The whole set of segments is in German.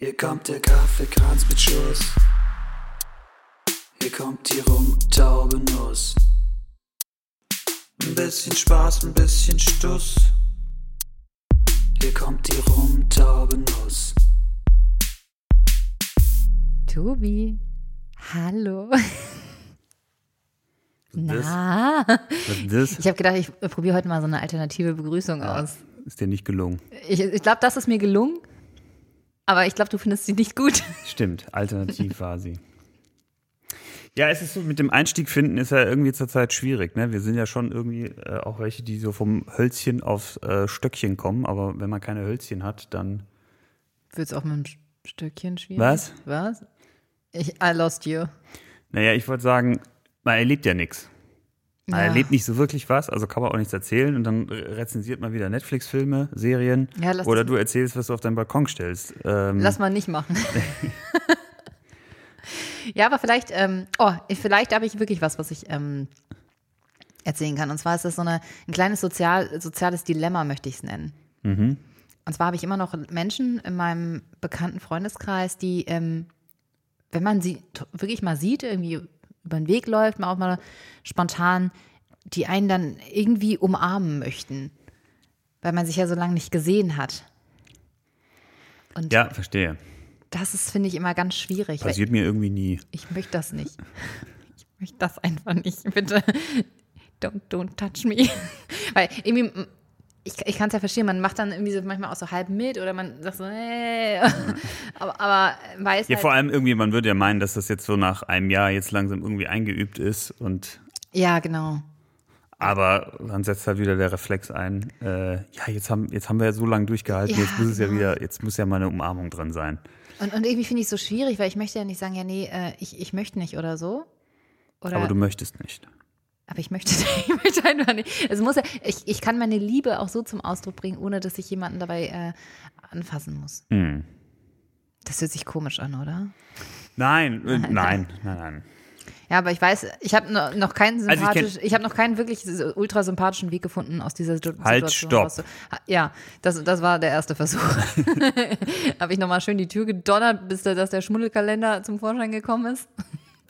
Hier kommt der Kaffeekranz mit Schuss. Hier kommt die rumtaube Nuss. Ein bisschen Spaß, ein bisschen Stuss. Hier kommt die rumtaube Nuss. Tobi, hallo. Na, Was ist das? ich habe gedacht, ich probiere heute mal so eine alternative Begrüßung aus. Ist dir nicht gelungen. Ich, ich glaube, das ist mir gelungen, aber ich glaube, du findest sie nicht gut. Stimmt, alternativ war sie. Ja, es ist so, mit dem Einstieg finden ist ja irgendwie zurzeit schwierig. Ne? Wir sind ja schon irgendwie äh, auch welche, die so vom Hölzchen auf äh, Stöckchen kommen, aber wenn man keine Hölzchen hat, dann. Wird es auch mit einem Stückchen schwierig? Was? Was? Ich, I lost you. Naja, ich wollte sagen, man erlebt ja nichts. Man Ja. erlebt nicht so wirklich was, also kann man auch nichts erzählen und dann re- rezensiert man wieder Netflix-Filme, Serien Ja, oder du erzählst, was du auf deinen Balkon stellst. Ähm, Lass mal nicht machen. ja, aber vielleicht, ähm, oh, vielleicht habe ich wirklich was, was ich ähm, erzählen kann. Und zwar ist das so eine, ein kleines Sozial, soziales Dilemma, möchte ich es nennen. Und zwar habe ich immer noch Menschen in meinem bekannten Freundeskreis, die, ähm, wenn man sie wirklich mal sieht, irgendwie über den Weg läuft, mal auch mal spontan, die einen dann irgendwie umarmen möchten, weil man sich ja so lange nicht gesehen hat. Und ja, verstehe. das ist, finde ich, immer ganz schwierig. Passiert mir irgendwie nie. ich möchte das nicht. Ich möchte das einfach nicht. Bitte. Don't, don't touch me. Weil irgendwie, ich, ich kann es ja verstehen, man macht dann irgendwie so manchmal auch so halb mit oder man sagt so, äh, aber, aber weiß Ja, halt, vor allem irgendwie, man würde ja meinen, dass das jetzt so nach einem Jahr jetzt langsam irgendwie eingeübt ist und ja, genau. aber dann setzt halt wieder der Reflex ein, äh, ja, jetzt haben, jetzt haben wir ja so lange durchgehalten, Ja, jetzt muss es ja genau. wieder, jetzt muss ja mal eine Umarmung drin sein. Und, und irgendwie finde ich es so schwierig, weil ich möchte ja nicht sagen, ja, nee, äh, ich, ich möchte nicht oder so. Oder, Aber du möchtest nicht. Aber ich möchte, ich möchte einfach nicht. Es muss ja, ich, ich kann meine Liebe auch so zum Ausdruck bringen, ohne dass ich jemanden dabei äh, anfassen muss. Hm. Das hört sich komisch an, oder? Nein, äh, nein, nein, nein. Ja, aber ich weiß, ich habe noch, keinen Also ich sympathisch, ich, habe noch keinen wirklich ultra sympathischen Weg gefunden aus dieser Halt, Situation. stopp. rauszu- Ha- Ja, das, das war der erste Versuch. habe ich nochmal schön die Tür gedonnert, bis der, dass der Schmuddelkalender zum Vorschein gekommen ist.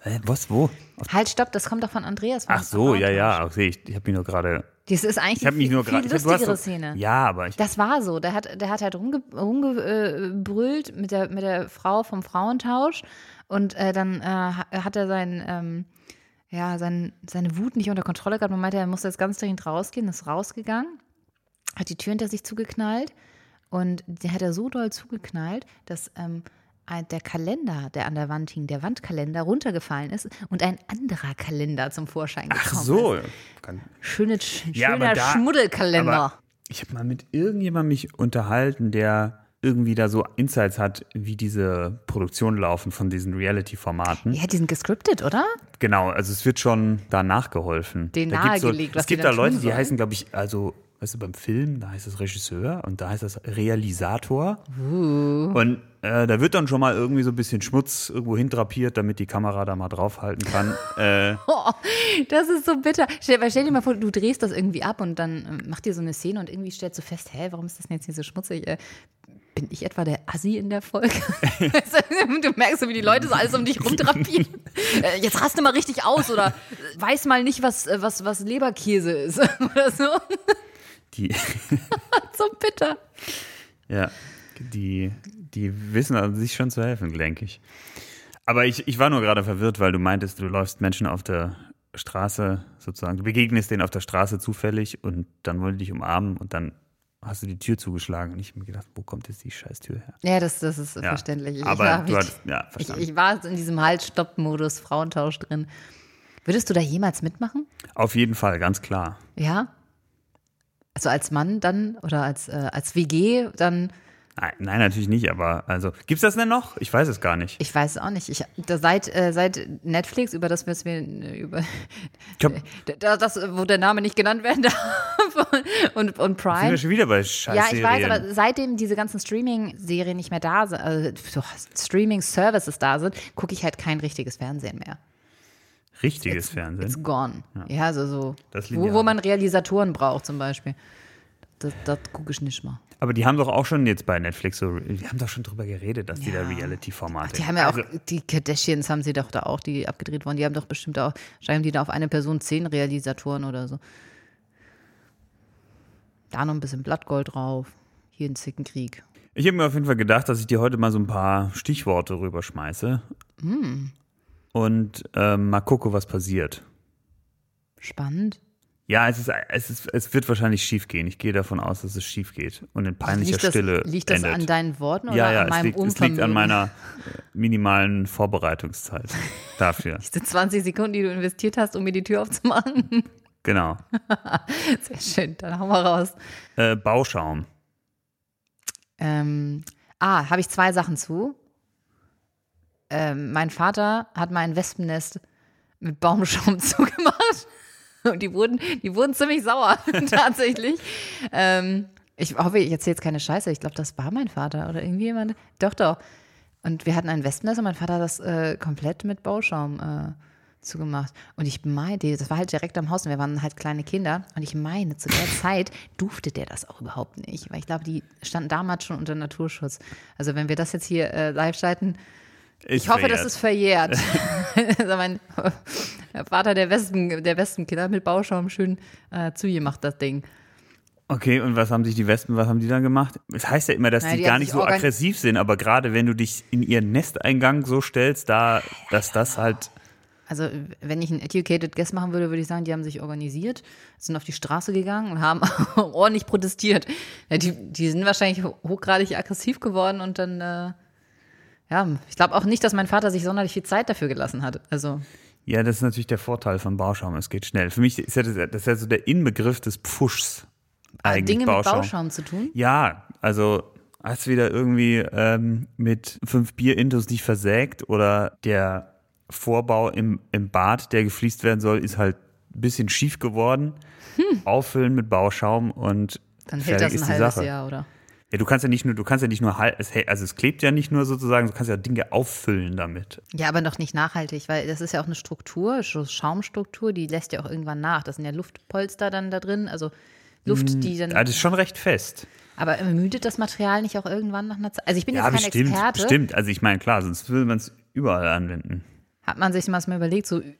Hä, was, wo? Auf- Halt, stopp, das kommt doch von Andreas. Ach so, ja, ja, okay, ich, ich habe mich nur gerade, Das ist eigentlich ich habe mich nur viel, gerade, viel lustigere Szene. Ja, aber ich, Das war so. Der hat, der hat halt rumgebrüllt rumge, äh, mit, der, mit der Frau vom Frauentausch und äh, dann äh, ha- hat er sein, ähm, ja, sein, seine Wut nicht unter Kontrolle gehabt. Man meinte, er musste jetzt ganz dringend rausgehen, ist rausgegangen, hat die Tür hinter sich zugeknallt und der hat er so doll zugeknallt, dass ähm, der Kalender, der an der Wand hing, der Wandkalender runtergefallen ist und ein anderer Kalender zum Vorschein gekommen ach so. ist. Schöne, Ja, schöner aber da- Schmuddelkalender. Ich habe mal mit irgendjemandem mich unterhalten, der irgendwie da so Insights hat, wie diese Produktionen laufen von diesen Reality-Formaten. ja, die sind gescriptet, oder? Genau, also es wird schon da nachgeholfen. Denen da nahegelegt, so, Es gibt da Leute, die heißen, glaube ich, also, weißt du, beim Film, da heißt es Regisseur und da heißt es Realisator. Uh. Und äh, da wird dann schon mal irgendwie so ein bisschen Schmutz irgendwo hindrapiert, damit die Kamera da mal draufhalten kann. äh, Oh, das ist so bitter. Stell, stell dir mal vor, du drehst das irgendwie ab und dann ähm, macht dir so eine Szene und irgendwie stellst du fest, hä, warum ist das denn jetzt hier so schmutzig? Äh, bin ich etwa der Assi in der Folge? Du, merkst so, wie die Leute so alles um dich rumdrapieren. Äh, jetzt raste mal richtig aus oder äh, weiß mal nicht, was, äh, was, was Leberkäse ist oder so. die, So bitter. ja, die, die wissen also sich schon zu helfen, denke ich. Aber ich, ich war nur gerade verwirrt, weil du meintest, du läufst Menschen auf der Straße sozusagen, du begegnest denen auf der Straße zufällig und dann wollen die dich umarmen und dann hast du die Tür zugeschlagen und ich habe mir gedacht, wo kommt jetzt die scheiß Tür her? Ja, das, das ist Ja, verständlich. Ich aber war, du hattest- ja, ich, ich war in diesem Halt-Stopp-Modus Frauentausch drin. Würdest du da jemals mitmachen? Auf jeden Fall, ganz klar. Ja? Also als Mann dann oder als, äh, als WG dann, Nein, nein, natürlich nicht, aber also, gibt's das denn noch? Ich weiß es gar nicht. ich weiß es auch nicht. Ich, da seit, äh, seit Netflix, über das wir wir äh, über Ich hab, da- das, wo der Name nicht genannt werden darf und, und sind wir Prime. schon wieder bei scheiß Ja, ich weiß, aber seitdem diese ganzen Streaming-Serien nicht mehr da sind, also so Streaming-Services da sind, gucke ich halt kein richtiges Fernsehen mehr. Richtiges Fernsehen. It's gone. Ja, also so. Wo, wo man Realisatoren braucht zum Beispiel. Das, das gucke ich nicht mal. Aber die haben doch auch schon jetzt bei Netflix so, die haben doch schon drüber geredet, dass die da Reality-Formate. Die haben ja Also, auch, die Kardashians haben sie doch da auch, die abgedreht wurden. Die haben doch bestimmt auch, haben die da auf eine Person zehn Realisatoren oder so. Da noch ein bisschen Blattgold drauf. Hier ein Zickenkrieg. Ich habe mir auf jeden Fall gedacht, dass ich dir heute mal so ein paar Stichworte rüberschmeiße. Hm. Und ähm, mal gucke, was passiert. Spannend. Ja, es, ist, es, ist, es wird wahrscheinlich schief gehen. Ich gehe davon aus, dass es schief geht und in peinlicher Liegt das, Stille liegt das endet. an deinen Worten oder ja, ja, an es meinem liegt, es liegt an meiner äh, minimalen Vorbereitungszeit dafür. Diese 20 Sekunden, die du investiert hast, um mir die Tür aufzumachen. genau. Sehr schön, dann hauen wir raus. Äh, Bauschaum. Ähm, ah, habe ich zwei Sachen zu. Ähm, mein Vater hat mal ein Wespennest mit Baumschaum zugemacht. Und die wurden, die wurden ziemlich sauer, tatsächlich. Ähm, ich hoffe, ich erzähle jetzt keine Scheiße. Ich glaube, das war mein Vater oder irgendwie jemand. Doch, doch. Und wir hatten ein Wespennest und mein Vater hat das äh, komplett mit Bauschaum äh, zugemacht. Und ich meine, das war halt direkt am Haus und wir waren halt kleine Kinder. Und ich meine, zu der Zeit durfte der das auch überhaupt nicht. Weil ich glaube, die standen damals schon unter Naturschutz. Also wenn wir das jetzt hier äh, live schalten, ich hoffe, das ist verjährt. also mein Vater, der Wespen, der Wespenkiller mit Bauschaum schön äh, zugemacht, das Ding. Okay, und was haben sich die Wespen, was haben die dann gemacht? Es heißt ja immer, dass Naja, die, die gar nicht so aggressiv sind, aber gerade wenn du dich in ihren Nesteingang so stellst, da, dass das halt. Also wenn ich einen Educated Guess machen würde, würde ich sagen, die haben sich organisiert, sind auf die Straße gegangen und haben ordentlich protestiert. Ja, die, die sind wahrscheinlich hochgradig aggressiv geworden und dann, äh, ja, ich glaube auch nicht, dass mein Vater sich sonderlich viel Zeit dafür gelassen hat. Also Ja, das ist natürlich der Vorteil von Bauschaum, es geht schnell. Für mich ist ja das, das ist ja so der Inbegriff des Pfuschs. Eigentlich Dinge Bauschaum. mit Bauschaum zu tun. Ja, also hast du wieder irgendwie ähm, mit fünf Bierintos nicht versägt oder der Vorbau im, im Bad, der gefliest werden soll, ist halt ein bisschen schief geworden. Auffüllen mit Bauschaum und Hm. Dann hält das ein halbes Sache. Jahr, oder? Ja, du kannst ja nicht nur, du kannst ja nicht nur also es klebt ja nicht nur sozusagen, du kannst ja Dinge auffüllen damit. Ja, aber noch nicht nachhaltig, weil das ist ja auch eine Struktur, Schaumstruktur, die lässt ja auch irgendwann nach. Das sind ja Luftpolster dann da drin, also Luft, die dann. Ja, das ist schon recht fest. Aber ermüdet das Material nicht auch irgendwann nach einer Zeit? Also ich bin Ja, jetzt kein bestimmt, Experte. bestimmt. Also ich meine, klar, sonst würde man es überall anwenden. Hat man sich mal überlegt, so Ü-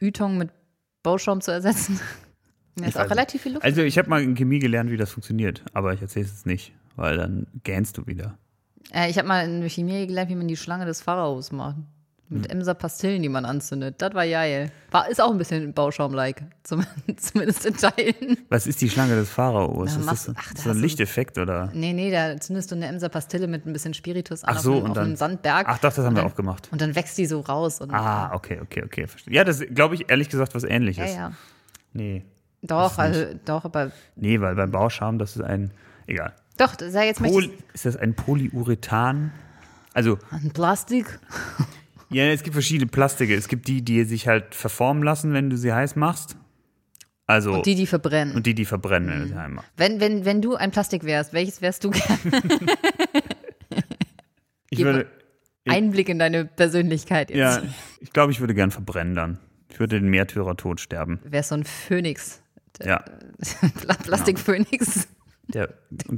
Ytong mit Bauschaum zu ersetzen? Da ist auch relativ viel Luft. Also ich habe mal in Chemie gelernt, wie das funktioniert, aber ich erzähle es jetzt nicht, weil dann gähnst du wieder. Äh, ich habe mal in Chemie gelernt, wie man die Schlange des Pharaos macht. Mit Hm. Emser Pastillen, die man anzündet. Das war geil. War, ist auch ein bisschen Bauschaum-like. Zum, zumindest in Teilen. Was ist die Schlange des Pharaos? Na, ist machst- das so, ach, da so ein Lichteffekt oder? Nee, nee, da zündest du eine Emser Pastille mit ein bisschen Spiritus an Ach so, auf, einem, und auf dann- einem Sandberg. Ach doch, das haben wir dann- auch gemacht. Und dann wächst die so raus. Ah, okay, okay, okay. Ja, das glaube ich ehrlich gesagt was ja, ähnliches. ja. Nee. Doch, also, doch, aber Nee, weil beim Bauschaum, das ist ein. Egal. Doch, sag jetzt ich ist das ein Polyurethan? Also, ein Plastik. ja, es gibt verschiedene Plastike. Es gibt die, die sich halt verformen lassen, wenn du sie heiß machst. Also, Und die, die verbrennen. und die, die verbrennen, wenn du sie heiß machst. wenn, wenn, wenn du ein Plastik wärst, welches wärst du gern? Ich Gib- würde, Einblick in deine Persönlichkeit jetzt. ja, ich glaube, ich würde gern verbrennen dann. Ich würde den Märtyrertod sterben. Wärst so ein Phönix. Ja. Pla- Plastikphönix. Der,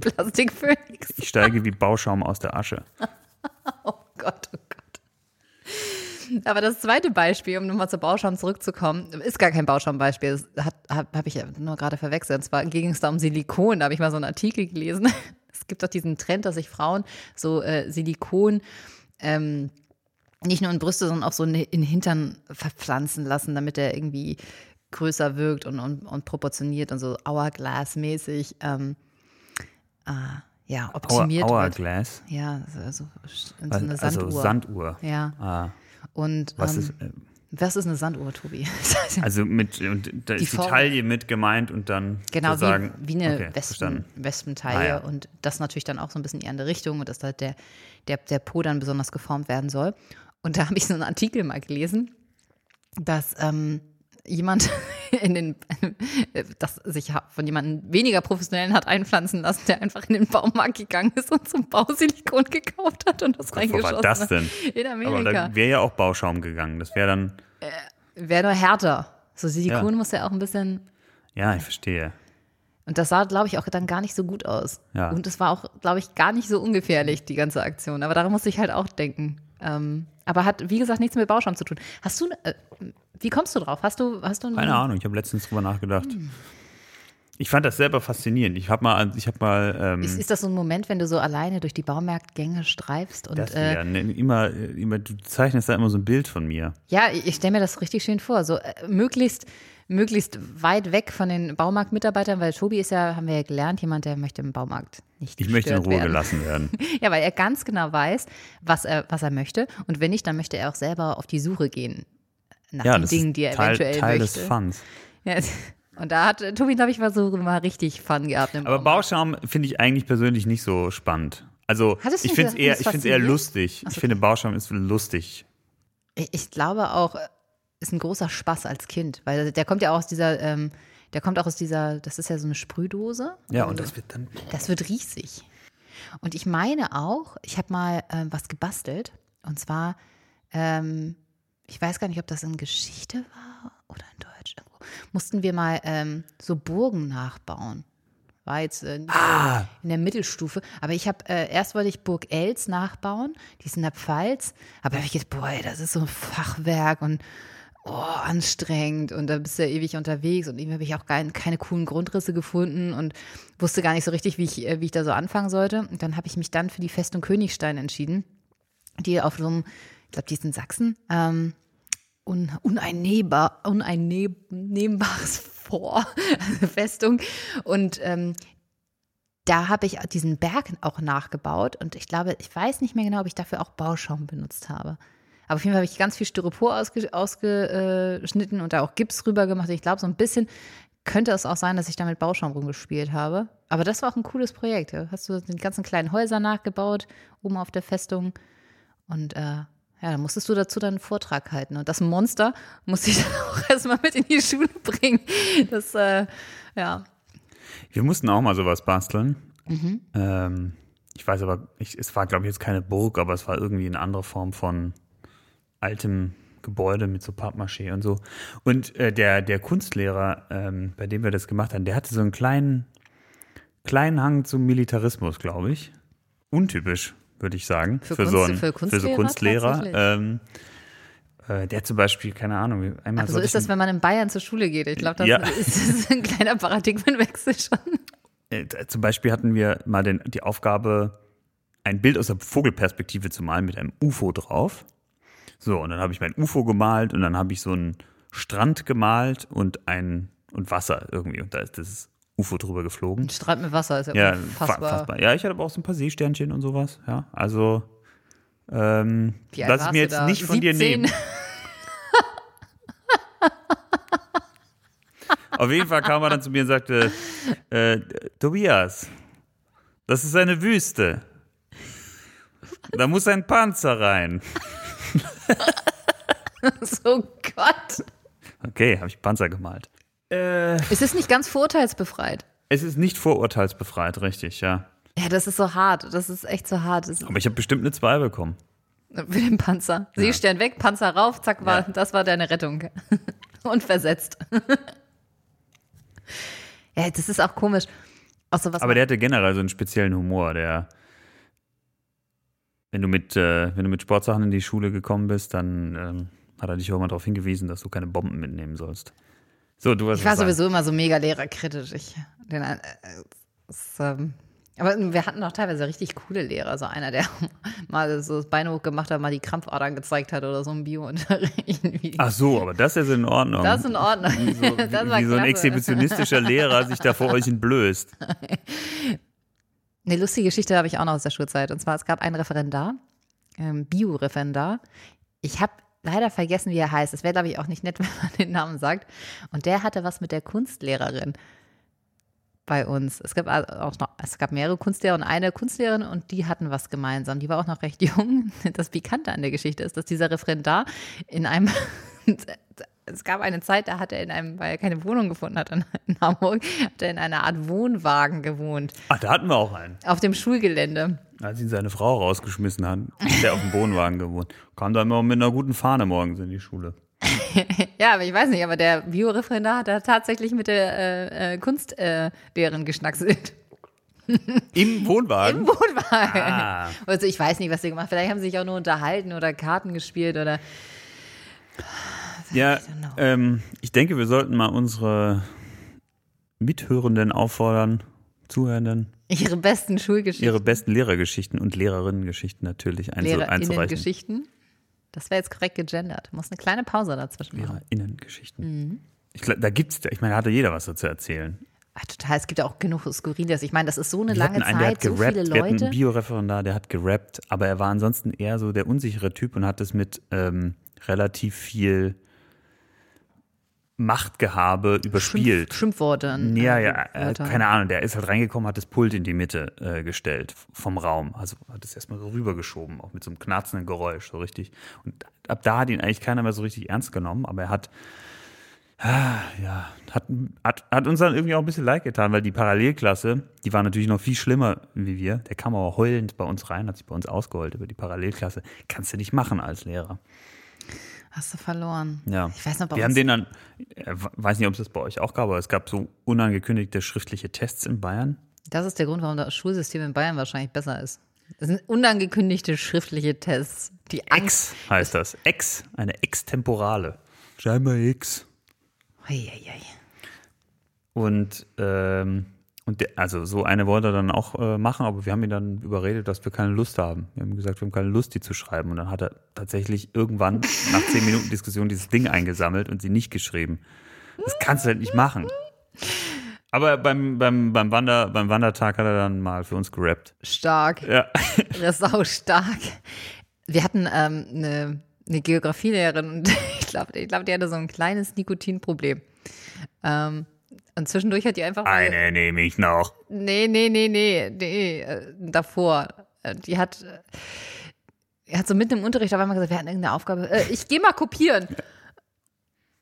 Plastikphönix. ich steige wie Bauschaum aus der Asche. Oh Gott, oh Gott. Aber das zweite Beispiel, um nochmal zu Bauschaum zurückzukommen, ist gar kein Bauschaum-Beispiel. Das habe hab ich ja nur gerade verwechselt. Und zwar ging es da um Silikon. Da habe ich mal so einen Artikel gelesen. Es gibt doch diesen Trend, dass sich Frauen so äh, Silikon ähm, nicht nur in Brüste, sondern auch so in Hintern verpflanzen lassen, damit er irgendwie größer wirkt und, und, und proportioniert und so Hourglass-mäßig ähm, äh, ja, Hour, optimiert wird. Hourglass. Ja, so, so in so eine Also Sanduhr. Sanduhr. ja. Ah, Und was ähm, ist, äh, was ist eine Sanduhr, Tobi? also mit, und da Die ist die Form. Taille mit gemeint und dann genau, wie, wie eine okay, Wespen. Wespentaille. Ah, ja. Und das natürlich dann auch so ein bisschen eher in der Richtung und dass da der, der, der Po dann besonders geformt werden soll. Und da habe ich so einen Artikel mal gelesen, dass ähm, jemand in den, das sich von jemandem weniger professionellen hat einpflanzen lassen, der einfach in den Baumarkt gegangen ist und zum Bausilikon gekauft hat und das Wo reingeschossen war das hat. denn? In Aber Amerika. da wäre ja auch Bauschaum gegangen. Das wäre dann, Wäre nur härter. So Silikon Ja. muss ja auch ein bisschen ja, ich verstehe. Und das sah, glaube ich, auch dann gar nicht so gut aus. Ja. Und es war auch, glaube ich, gar nicht so ungefährlich, die ganze Aktion. Aber daran musste ich halt auch denken. Ähm, aber hat, wie gesagt, nichts mit Bauschaum zu tun. Hast du, äh, wie kommst du drauf? Hast du, hast du Keine Ahnung, ich habe letztens drüber nachgedacht. Ich fand das selber faszinierend. Ich habe mal, ich habe mal ähm, Ist, ist das so ein Moment, wenn du so alleine durch die Baumarktgänge streifst und das äh, ja, ne, immer, immer, du zeichnest da immer so ein Bild von mir. Ja, ich, ich stelle mir das richtig schön vor. So äh, möglichst, möglichst weit weg von den Baumarktmitarbeitern, weil Tobi ist ja, haben wir ja gelernt, jemand, der möchte im Baumarkt nicht Ich möchte in Ruhe werden. gelassen werden. Ja, weil er ganz genau weiß, was er, was er möchte. Und wenn nicht, dann möchte er auch selber auf die Suche gehen nach Ja, den Dingen, die er Teil, eventuell Teil möchte. des Funs. Ja, und da hat äh, Tobi, glaube ich, mal so mal richtig Fun gehabt. Aber. Bauschaum finde ich eigentlich persönlich nicht so spannend. Also ich finde es eher, ich eher lustig. Ich finde Bauschaum ist lustig. Ich, glaube auch, ist ein großer Spaß als Kind, weil der kommt ja auch aus dieser, ähm, der kommt auch aus dieser, das ist ja so eine Sprühdose. Ja, und das wird dann. Das wird riesig. Und ich meine auch, ich habe mal ähm, was gebastelt. Und zwar, ähm, ich weiß gar nicht, ob das in Geschichte war oder in Deutsch. Irgendwo. Mussten wir mal ähm, so Burgen nachbauen. War jetzt äh, nicht Ah. in der Mittelstufe. Aber ich habe, äh, erst wollte ich Burg Els nachbauen, die ist in der Pfalz. Aber da habe ich gedacht, boah, das ist so ein Fachwerk und oh, anstrengend und da bist du ja ewig unterwegs und irgendwie habe ich auch gar, keine coolen Grundrisse gefunden und wusste gar nicht so richtig, wie ich, äh, wie ich da so anfangen sollte. Und dann habe ich mich dann für die Festung Königstein entschieden, die auf so einem, ich glaube, die ist in Sachsen, ähm, un, uneinnehmbar, uneinnehmbares Vor, Festung. Und ähm, da habe ich diesen Berg auch nachgebaut und ich glaube, ich weiß nicht mehr genau, ob ich dafür auch Bauschaum benutzt habe. Aber auf jeden Fall habe ich ganz viel Styropor ausge, ausgeschnitten und da auch Gips rüber gemacht. Ich glaube, so ein bisschen könnte es auch sein, dass ich da mit Bauschaum rumgespielt habe. Aber das war auch ein cooles Projekt. Ja. Hast du die ganzen kleinen Häuser nachgebaut, oben auf der Festung. Und äh, ja, dann musstest du dazu dann einen Vortrag halten. Und das Monster musste ich dann auch erstmal mit in die Schule bringen. Das, äh, ja, Wir mussten auch mal sowas basteln. Mhm. Ähm, ich weiß aber, ich, es war, glaube ich, jetzt keine Burg, aber es war irgendwie eine andere Form von altem Gebäude mit so Pappmaché und so. Und äh, der, der Kunstlehrer, ähm, bei dem wir das gemacht haben, der hatte so einen kleinen, kleinen Hang zum Militarismus, glaube ich. Untypisch, würde ich sagen. Für so, Kunst- einen, für für so Kunstlehrer Kunstlehrer. Ähm, äh, der zum Beispiel, keine Ahnung, einmal aber so sollte ist das, wenn man in Bayern zur Schule geht. Ich glaube, das Ja. ist, ist ein kleiner Paradigmenwechsel schon. Äh, zum Beispiel hatten wir mal den, die Aufgabe, ein Bild aus der Vogelperspektive zu malen mit einem UFO drauf. So, und dann habe ich mein UFO gemalt und dann habe ich so einen Strand gemalt und ein und Wasser irgendwie. Und da ist das UFO drüber geflogen. Ein Strand mit Wasser ist ja, Ja, unfassbar. fa- fassbar. Ja, ich hatte aber auch so ein paar Seesternchen und sowas. Ja, also ähm, lass ich mir jetzt da? nicht von dir 17? nehmen. Auf jeden Fall kam er dann zu mir und sagte, äh, Tobias, das ist eine Wüste. Da muss ein Panzer rein. so Gott. Okay, habe ich Panzer gemalt. Es ist nicht ganz vorurteilsbefreit. Es ist nicht vorurteilsbefreit, richtig, ja. Ja, das ist so hart. Das ist echt so hart. Aber ich habe bestimmt eine 2 bekommen. für den Panzer. Seestern weg, Panzer rauf, zack, war, Ja. das war deine Rettung. Und versetzt. ja, das ist auch komisch. Auch so Aber der hatte generell so einen speziellen Humor, der wenn du mit, äh, wenn du mit Sportsachen in die Schule gekommen bist, dann ähm, hat er dich auch mal darauf hingewiesen, dass du keine Bomben mitnehmen sollst. So, du hast Ich war sagen. sowieso immer so mega lehrerkritisch. Ich, den, äh, es, ähm, aber wir hatten auch teilweise richtig coole Lehrer. So einer, der mal so das Bein hochgemacht hat, mal die Krampfadern gezeigt hat oder so im Biounterricht. Ach so, aber das ist in Ordnung. Das ist in Ordnung. wie so, das wie, wie so ein exhibitionistischer Lehrer sich da vor euch entblößt. Eine lustige Geschichte habe ich auch noch aus der Schulzeit. Und zwar, es gab einen Referendar, ähm, Bio-Referendar. Ich habe leider vergessen, wie er heißt. Es wäre, glaube ich, auch nicht nett, wenn man den Namen sagt. Und der hatte was mit der Kunstlehrerin bei uns. Es gab also auch noch, es gab mehrere Kunstlehrer und eine Kunstlehrerin und die hatten was gemeinsam. Die war auch noch recht jung. Das Pikante an der Geschichte ist, dass dieser Referendar in einem es gab eine Zeit, da hat er in einem, weil er keine Wohnung gefunden hat in, Hamburg, hat er in einer Art Wohnwagen gewohnt. Ach, da hatten wir auch einen. Auf dem Schulgelände. Als ihn seine Frau rausgeschmissen hat, ist der auf dem Wohnwagen gewohnt. Kam da immer mit einer guten Fahne morgens in die Schule. ja, aber ich weiß nicht, aber der Bio-Referendar hat da tatsächlich mit der äh, Kunstlehrerin äh, geschnackselt. Im Wohnwagen? Im Wohnwagen. Ah. Also ich weiß nicht, was sie gemacht haben. Vielleicht haben sie sich auch nur unterhalten oder Karten gespielt oder. Ja, ähm, ich denke, wir sollten mal unsere Mithörenden auffordern, Zuhörenden, Ihre besten Schulgeschichten. ihre besten Lehrergeschichten und Lehrerinnengeschichten natürlich einzu einzureichen. LehrerInnen-Geschichten. Das wäre jetzt korrekt gegendert. Muss eine kleine Pause dazwischen machen. Lehrerinnengeschichten. Mhm. Ich da gibt's, ich meine, da hatte jeder was so zu erzählen. Ach, total. Es gibt ja auch genug Skurriles. Ich meine, das ist so eine Wir lange einen, der Zeit, hat so gerappt. viele Wir hatten Leute. einen Bioreferendar, der hat gerappt, aber er war ansonsten eher so der unsichere Typ und hat es mit ähm, relativ viel Machtgehabe überspielt. Schimpf, Schimpfworte. Ja, ja, äh, keine Ahnung, der ist halt reingekommen, hat das Pult in die Mitte äh, gestellt vom Raum. Also hat es erstmal so rübergeschoben, auch mit so einem knarzenden Geräusch, so richtig. Und ab da hat ihn eigentlich keiner mehr so richtig ernst genommen, aber er hat, ah, ja, hat, hat, hat uns dann irgendwie auch ein bisschen leid getan, weil die Parallelklasse, die war natürlich noch viel schlimmer wie wir. Der kam aber heulend bei uns rein, hat sich bei uns ausgeheult über die Parallelklasse. Kannst du nicht machen als Lehrer. Hast du verloren. Ja. Ich weiß noch, bei Wir haben den dann, äh, weiß nicht, ob es das bei euch auch gab, aber es gab so unangekündigte schriftliche Tests in Bayern. das ist der Grund, warum das Schulsystem in Bayern wahrscheinlich besser ist. Das sind unangekündigte schriftliche Tests. Die Angst. Ex heißt das. Ex, eine Extemporale. Scheinbar X. Eieiei. Und, ähm, und der, also so eine wollte er dann auch äh, machen, aber wir haben ihn dann überredet, dass wir keine Lust haben. Wir haben gesagt, wir haben keine Lust, die zu schreiben. Und dann hat er tatsächlich irgendwann nach zehn Minuten Diskussion dieses Ding eingesammelt und sie nicht geschrieben. Das kannst du halt nicht machen. Aber beim, beim, beim, Wander, beim Wandertag hat er dann mal für uns gerappt. Stark. Ja. Das ist auch stark. Wir hatten ähm, eine, eine Geografielehrerin und ich glaube, ich glaub, die hatte so ein kleines Nikotinproblem. Ähm, und zwischendurch hat die einfach. Eine nehme ich noch. Nee, nee, nee, nee, nee, äh, davor. Äh, Die hat, äh, hat so mitten im Unterricht auf einmal gesagt, wir hatten irgendeine Aufgabe, äh, ich gehe mal kopieren.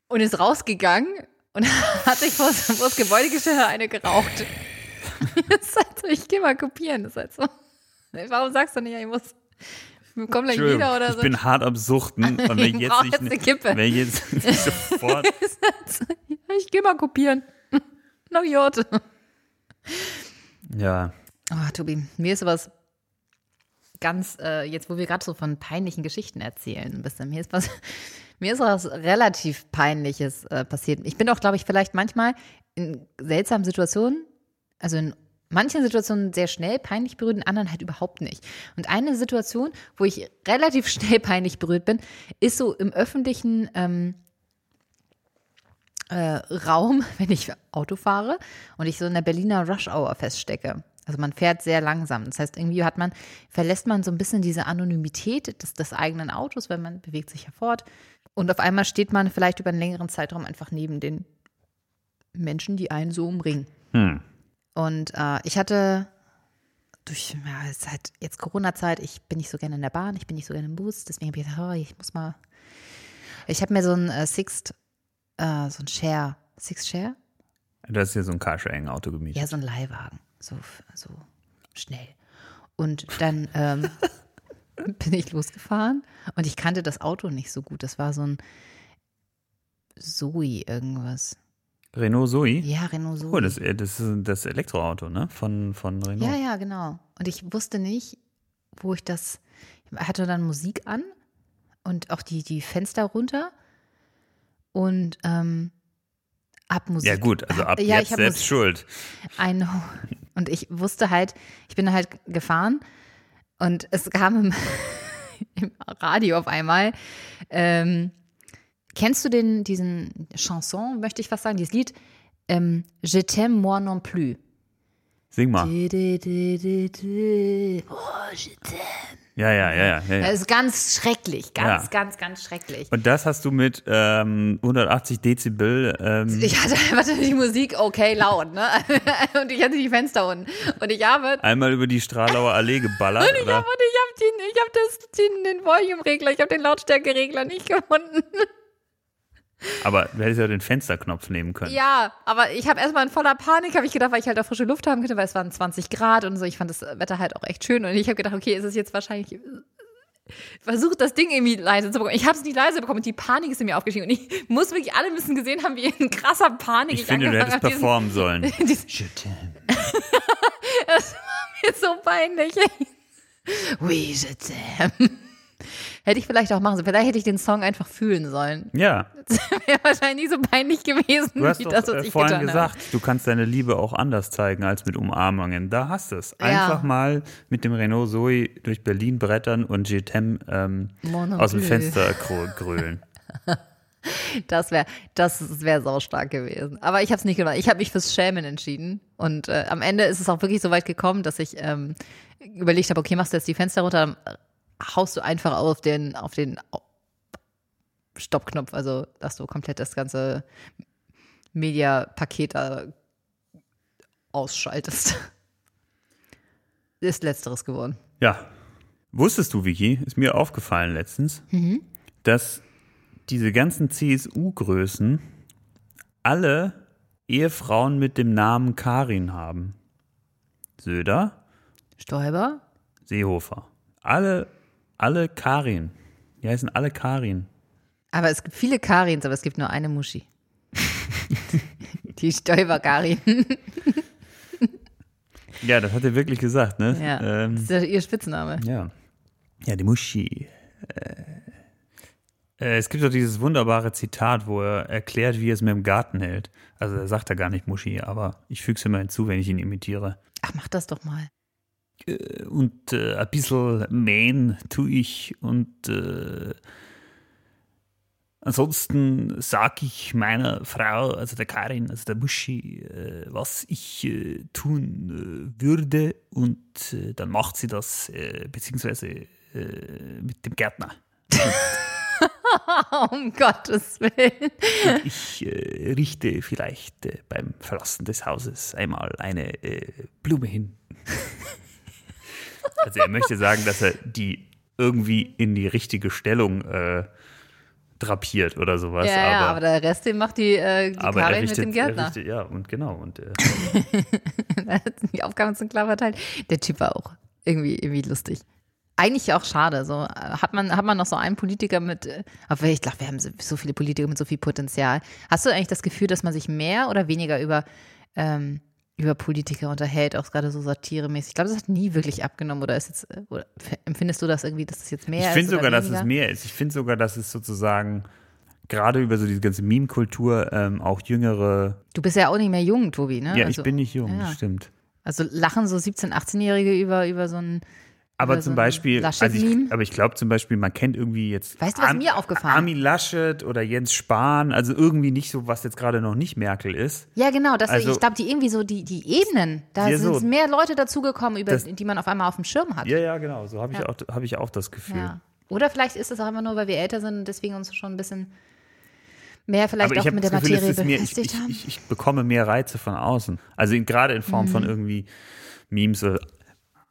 Und ist rausgegangen und hat sich vor, das- vor das Gebäude gestellt und hat eine geraucht. ist halt so, ich gehe mal kopieren. Ist halt so. Warum sagst du nicht, ich muss, wir kommen gleich wieder oder ich so? bin hart am Suchten. Und wenn Ich ich jetzt nicht, jetzt eine Kippe. wenn ich jetzt sofort ich gehe mal kopieren. No Jod. Ja, Oh, Tobi, mir ist was ganz, äh, jetzt wo wir gerade so von peinlichen Geschichten erzählen, ein bisschen, mir ist was, mir ist was relativ Peinliches äh, passiert. Ich bin auch, glaube ich, vielleicht manchmal in seltsamen Situationen, also in manchen Situationen sehr schnell peinlich berührt, in anderen halt überhaupt nicht. Und eine Situation, wo ich relativ schnell peinlich berührt bin, ist so im öffentlichen ähm, äh, Raum, wenn ich Auto fahre und ich so in der Berliner Rush Hour feststecke. Also man fährt sehr langsam. Das heißt, irgendwie hat man, verlässt man so ein bisschen diese Anonymität des, des eigenen Autos, weil man bewegt sich ja fort. Und auf einmal steht man vielleicht über einen längeren Zeitraum einfach neben den Menschen, die einen so umringen. hm. Und äh, ich hatte durch ja, es ist halt jetzt Corona-Zeit, ich bin nicht so gerne in der Bahn, ich bin nicht so gerne im Bus, deswegen habe ich gesagt, oh, ich muss mal. Ich habe mir so ein äh, Sixt, äh, so ein Share, Six Share? Du hast hier so ein Carsharing-Auto gemietet. Ja, so ein Leihwagen. So, so schnell. Und dann ähm, bin ich losgefahren und ich kannte das Auto nicht so gut. Das war so ein Zoe irgendwas. Renault Zoe? Ja, Renault Zoe. Oh, das, äh, das ist das Elektroauto, ne? Von, von Renault. Ja, ja, genau. Und ich wusste nicht, wo ich das. Ich hatte dann Musik an und auch die, die Fenster runter und ähm, ab Musik. Ja, gut, also ab ja, jetzt ich selbst Musik- schuld. I know. Und ich wusste halt, ich bin halt gefahren und es kam im, im Radio auf einmal. Ähm, kennst du den, diesen Chanson, möchte ich fast sagen, dieses Lied? Ähm, Je t'aime moi non plus. Sing mal. Oh, je t'aime. Ja, ja, ja, ja. ja, ja. Das ist ganz schrecklich, ganz, Ja. ganz, ganz schrecklich. Und das hast du mit ähm, 180 Dezibel. Ähm, Ich hatte einfach die Musik okay laut, ne? Und ich hatte die Fenster unten. Und ich habe einmal über die Stralauer Allee geballert. Ich oder? habe ich hab den, ich hab das, den, den Volume-Regler, ich habe den Lautstärkeregler nicht gefunden. Aber du hättest ja den Fensterknopf nehmen können. Ja, aber ich habe erstmal in voller Panik, habe ich gedacht, weil ich halt auch frische Luft haben könnte, weil es waren 20 Grad und so. Ich fand das Wetter halt auch echt schön und ich habe gedacht, okay, ist es jetzt wahrscheinlich versucht, das Ding irgendwie leise zu bekommen. Ich habe es nicht leise bekommen und die Panik ist in mir aufgestiegen. Und ich muss wirklich, alle müssen gesehen haben, wie in krasser Panik Ich finde, du hättest habe, performen sollen. diesen- diesen-. Das war mir so peinlich. Oui, je t'aime. Hätte ich vielleicht auch machen sollen. Vielleicht hätte ich den Song einfach fühlen sollen. Ja, Das wäre wahrscheinlich nicht so peinlich gewesen, du hast wie doch das, was äh, ich vorhin gesagt, du kannst deine Liebe auch anders zeigen als mit Umarmungen. Da hast du es. Einfach mal mit dem Renault Zoe durch Berlin brettern und t'aime ähm, aus dem. Fenster grölen. habe. Das wäre das wär saustark gewesen. Aber ich habe es nicht gemacht. Ich habe mich fürs Schämen entschieden. Und äh, am Ende ist es auch wirklich so weit gekommen, dass ich ähm, überlegt habe, okay, machst du jetzt die Fenster runter, haust du einfach auf den, auf den Stoppknopf, also dass du komplett das ganze Media-Paket da ausschaltest. Ist letzteres geworden. Ja. Wusstest du, Vicky, ist mir aufgefallen letztens, dass diese ganzen CSU-Größen alle Ehefrauen mit dem Namen Karin haben. Söder, Stoiber? Seehofer. Alle, alle Karin. Die heißen alle Karin. Aber es gibt viele Karins, aber es gibt nur eine Muschi. Die Stoiber-Karin. Ja, das hat er wirklich gesagt, ne? Ja, das Ähm, ist ja ihr Spitzname. ja. ja, die Muschi. Äh, äh, es gibt doch dieses wunderbare Zitat, wo er erklärt, wie er es mit dem Garten hält. Also er sagt da gar nicht Muschi, aber ich füge es immer hinzu, wenn ich ihn imitiere. Ach, mach das doch mal. Und äh, ein bisschen mähen tue ich und äh, ansonsten sage ich meiner Frau, also der Karin, also der Muschi, äh, was ich äh, tun äh, würde und äh, dann macht sie das, äh, beziehungsweise äh, mit dem Gärtner. um Gottes Willen. Und ich äh, richte vielleicht äh, beim Verlassen des Hauses einmal eine äh, Blume hin. also er möchte sagen, dass er die irgendwie in die richtige Stellung äh, drapiert oder sowas. Ja, aber, ja, aber der Rest, den macht die, äh, die Karin richtet, mit dem Gärtner. Er richtet, ja, und genau. Und, äh, die Aufgaben sind klar verteilt. Der Typ war auch irgendwie, irgendwie lustig. Eigentlich auch schade. So äh, hat man, hat man noch so einen Politiker mit, äh, aber ich glaube, wir haben so, so viele Politiker mit so viel Potenzial. Hast du eigentlich das Gefühl, dass man sich mehr oder weniger über, ähm, über Politiker unterhält, auch gerade so satiremäßig? Ich glaube, das hat nie wirklich abgenommen oder ist jetzt, äh, oder empfindest du das irgendwie, dass es jetzt mehr ich ist? finde oder sogar, dass weniger? es mehr ist. Ich finde sogar, dass es sozusagen gerade über so diese ganze Meme-Kultur ähm, auch jüngere. Du bist ja auch nicht mehr jung, Tobi, ne? Ja, also, ich bin nicht jung, ja. das stimmt. Also lachen so 17-, 18-Jährige über, über so ein Aber so zum Beispiel, also ich, aber ich glaube zum Beispiel, man kennt irgendwie jetzt Weißt du, was Arm- mir aufgefallen? Armin Laschet oder Jens Spahn, also irgendwie nicht so, was jetzt gerade noch nicht Merkel ist. Ja, genau. Das, Also- ich glaube, die irgendwie so die, die Ebenen, da Ja, sind so. mehr Leute dazugekommen, über Das- die man auf einmal auf dem Schirm hat. Ja, ja, genau, so habe ich, Ja. auch, hab ich auch das Gefühl. Ja. Oder vielleicht ist es auch einfach nur, weil wir älter sind und deswegen uns schon ein bisschen mehr vielleicht Aber auch mit der Gefühl, Materie ist mir, ich, befestigt ich, haben. ich, ich bekomme mehr Reize von außen. Also gerade in Form Mhm. von irgendwie Memes. Oder,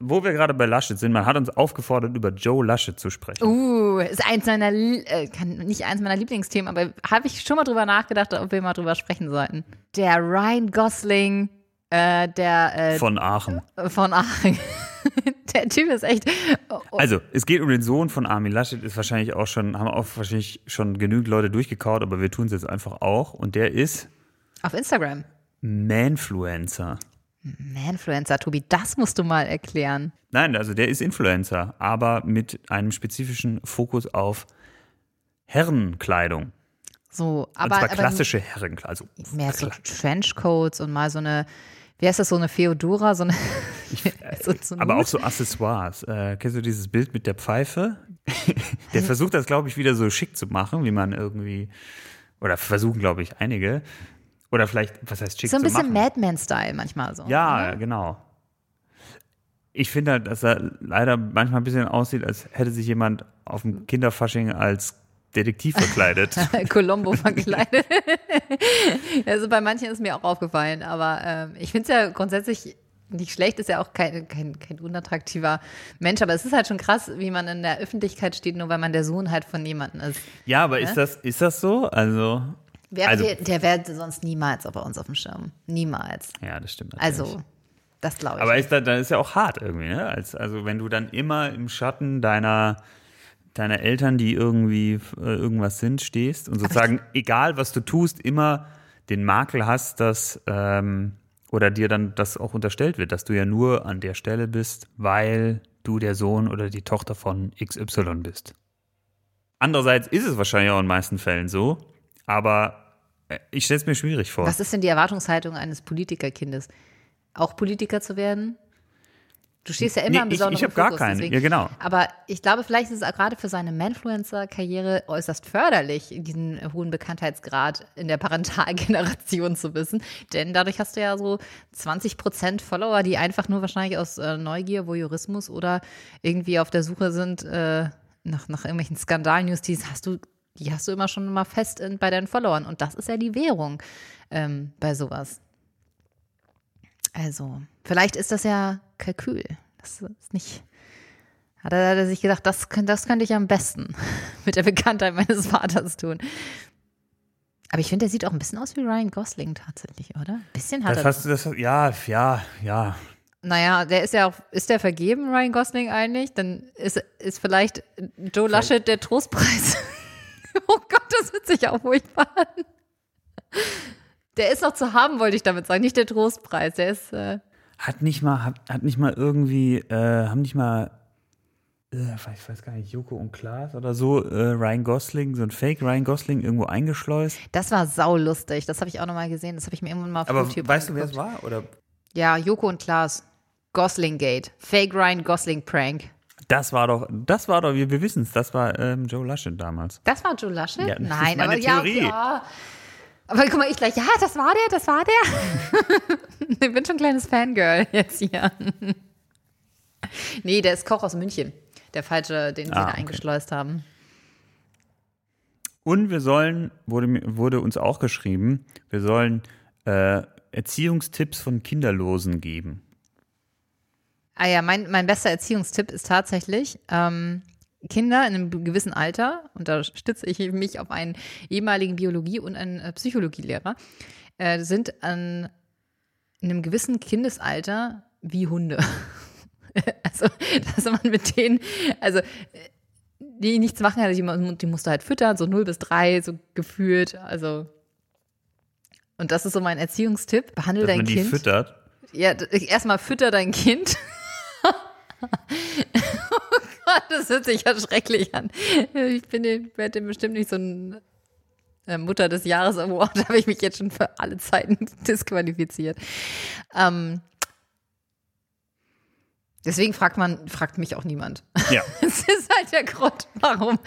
wo wir gerade bei Laschet sind, man hat uns aufgefordert, über Joe Laschet zu sprechen. Uh, ist eins meiner, äh, kann, nicht eins meiner Lieblingsthemen, aber habe ich schon mal drüber nachgedacht, ob wir mal drüber sprechen sollten. Der Ryan Gosling, äh, der äh, Von Aachen. von Aachen. der Typ ist echt. Oh, oh, Also, es geht um den Sohn von Armin Laschet, ist wahrscheinlich auch schon, haben auch wahrscheinlich schon genügend Leute durchgekaut, aber wir tun es jetzt einfach auch. Und der ist auf Instagram. Manfluencer. Manfluencer, Tobi, das musst du mal erklären. Nein, also der ist Influencer, aber mit einem spezifischen Fokus auf Herrenkleidung. So, Und aber, zwar aber klassische Herrenkleidung. Also mehr so Trenchcoats und mal so eine, wie heißt das, so eine Feodora, so eine, so, so aber Nut? auch so Accessoires. Äh, kennst du dieses Bild mit der Pfeife? der versucht das, glaube ich, wieder so schick zu machen, wie man irgendwie, oder versuchen, glaube ich, einige. Oder vielleicht, was heißt schick so ein bisschen? Madman-Style manchmal so. Ja, genau. Ich finde halt, dass er leider manchmal ein bisschen aussieht, als hätte sich jemand auf dem Kinderfasching als Detektiv verkleidet. Colombo verkleidet. also bei manchen ist mir auch aufgefallen, aber ähm, ich finde es ja grundsätzlich nicht schlecht, ist ja auch kein, kein, kein unattraktiver Mensch, aber es ist halt schon krass, wie man in der Öffentlichkeit steht, nur weil man der Sohn halt von jemandem ist. ja, aber ist das, ist das so? Also, Wer, Also- der, der wäre sonst niemals bei uns auf dem Schirm. Niemals. ja, das stimmt. natürlich. Also, das glaube ich. Aber ist da, ist ja auch hart irgendwie, ne? Als, also wenn du dann immer im Schatten deiner deiner Eltern, die irgendwie äh, irgendwas sind, stehst und sozusagen, egal was du tust, immer den Makel hast, dass ähm, oder dir dann das auch unterstellt wird, dass du ja nur an der Stelle bist, weil du der Sohn oder die Tochter von XY bist. Andererseits ist es wahrscheinlich auch in den meisten Fällen so, aber ich stelle es mir schwierig vor. Was ist denn die Erwartungshaltung eines Politikerkindes? Auch Politiker zu werden? Du stehst ja immer Nee, im ich- besonderen ich hab gar Fokus, keinen. deswegen- Ja, genau. Aber ich glaube, vielleicht ist es gerade für seine Manfluencer-Karriere äußerst förderlich, diesen hohen Bekanntheitsgrad in der Parentalgeneration zu wissen. Denn dadurch hast du ja so 20 Prozent Follower, die einfach nur wahrscheinlich aus äh, Neugier, Voyeurismus oder irgendwie auf der Suche sind äh, nach, nach irgendwelchen Skandalnews, die hast du, die hast du immer schon mal fest in, bei deinen Followern. Und das ist ja die Währung ähm, bei sowas. Also, vielleicht ist das ja Kalkül. Das ist nicht. Hat er, hat er sich gedacht, das, das könnte ich am besten mit der Bekanntheit meines Vaters tun. Aber ich finde, der sieht auch ein bisschen aus wie Ryan Gosling tatsächlich, oder? Ein bisschen hat Das er. hast du, das, ja, ja, ja. Naja, der ist ja auch, ist der vergeben, Ryan Gosling eigentlich? Dann ist, ist vielleicht Joe Laschet der Trostpreis. oh Gott, das hört sich auch furchtbar an. Der ist noch zu haben, wollte ich damit sagen, nicht der Trostpreis. Der ist, äh, Hat nicht mal, hat, hat nicht mal irgendwie, äh, haben nicht mal, äh, ich weiß gar nicht, Joko und Klaas oder so, äh, Ryan Gosling, so ein Fake Ryan Gosling irgendwo eingeschleust. das war saulustig. Das habe ich auch nochmal gesehen. Das habe ich mir irgendwann mal auf Aber YouTube weißt du, wer es angeguckt. war? Oder? Ja, Joko und Klaas. Gosling Gate. Fake Ryan Gosling Prank. Das war doch, das war doch, wir, wir wissen es, das war ähm, Joe Laschet damals. Das war Joe Laschet? Ja, Nein, aber Theorie. ja, ja. Aber guck mal, ich gleich, ja, das war der, das war der. ich bin schon ein kleines Fangirl jetzt hier. nee, der ist Koch aus München. Der falsche, den sie Ah, da okay. eingeschleust haben. Und wir sollen, wurde, wurde uns auch geschrieben, wir sollen äh, Erziehungstipps von Kinderlosen geben. Ah ja, mein, mein bester Erziehungstipp ist tatsächlich, ähm, Kinder in einem gewissen Alter, und da stütze ich mich auf einen ehemaligen Biologie- und einen äh, Psychologielehrer, äh, sind an einem gewissen Kindesalter wie Hunde. also, dass man mit denen, also die nichts machen, also die, die musst du halt füttern, so 0 bis 3, so gefühlt, also und das ist so mein Erziehungstipp. Behandle Dass dein man die Kind. füttert. Ja, erstmal fütter dein Kind. Das hört sich ja schrecklich an. Ich bin werde dem bestimmt nicht so ein äh, Mutter des Jahres Award, da habe ich mich jetzt schon für alle Zeiten disqualifiziert. Ähm, deswegen fragt man, fragt mich auch niemand. Ja. Das ist halt der Grund, warum.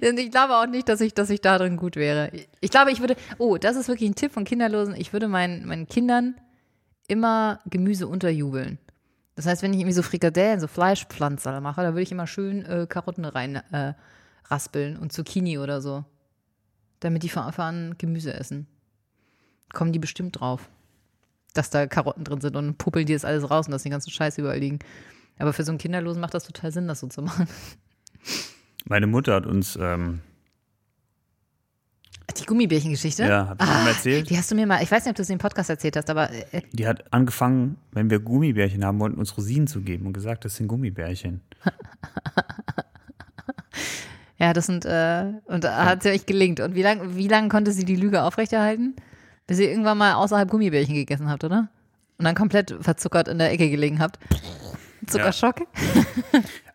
Denn ich glaube auch nicht, dass ich, dass ich da drin gut wäre. Ich glaube, ich würde, oh, das ist wirklich ein Tipp von Kinderlosen. Ich würde meinen, meinen Kindern immer Gemüse unterjubeln. Das heißt, wenn ich irgendwie so Frikadellen, so Fleischpflanzer mache, da würde ich immer schön äh, Karotten rein äh, raspeln und Zucchini oder so. Damit die von Anfang an Gemüse essen. Kommen die bestimmt drauf. Dass da Karotten drin sind und puppeln die das alles raus und dass die ganzen Scheiß überall liegen. Aber für so einen Kinderlosen macht das total Sinn, das so zu machen. Meine Mutter hat uns, ähm, Die Gummibärchen-Geschichte? ja, hat sie ihm erzählt, Die hast du mir mal, ich weiß nicht, ob du es im Podcast erzählt hast, aber äh, die hat angefangen, wenn wir Gummibärchen haben wollten, uns Rosinen zu geben und gesagt, das sind Gummibärchen. ja, das sind, äh, und da hat sie euch gelingt. Und wie lange wie lang konnte sie die Lüge aufrechterhalten? Bis ihr irgendwann mal außerhalb Gummibärchen gegessen habt, oder? Und dann komplett verzuckert in der Ecke gelegen habt. Zuckerschock?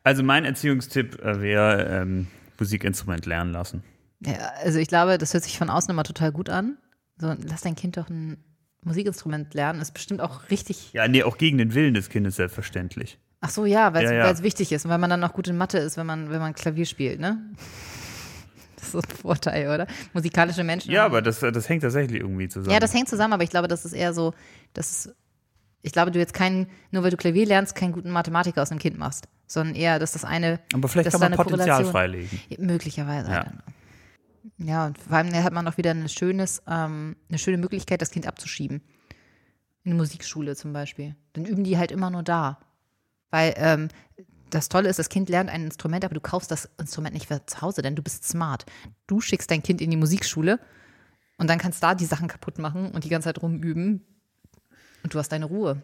Also mein Erziehungstipp äh, wäre, ähm, Musikinstrument lernen lassen. Ja, also ich glaube, das hört sich von außen immer total gut an. So, lass dein Kind doch ein Musikinstrument lernen. Ist bestimmt auch richtig. Ja, nee, auch gegen den Willen des Kindes selbstverständlich. Ach so, ja, weil es Ja, ja. wichtig ist und weil man dann auch gut in Mathe ist, wenn man, wenn man Klavier spielt, ne? Das ist so ein Vorteil, oder? Musikalische Menschen. Ja, aber das, das hängt tatsächlich irgendwie zusammen. Ja, das hängt zusammen, aber ich glaube, das ist eher so, dass ich glaube, du jetzt keinen, nur weil du Klavier lernst, keinen guten Mathematiker aus einem Kind machst, sondern eher, dass das eine. aber vielleicht dass kann man eine Potenzial Korrelation- freilegen. Möglicherweise. Ja. Ja, und vor allem hat man auch wieder ein schönes, ähm, eine schöne Möglichkeit, das Kind abzuschieben. In eine Musikschule zum Beispiel. Dann üben die halt immer nur da. Weil ähm, das Tolle ist, das Kind lernt ein Instrument, aber du kaufst das Instrument nicht für zu Hause, denn du bist smart. Du schickst dein Kind in die Musikschule und dann kannst da die Sachen kaputt machen und die ganze Zeit rumüben und du hast deine Ruhe.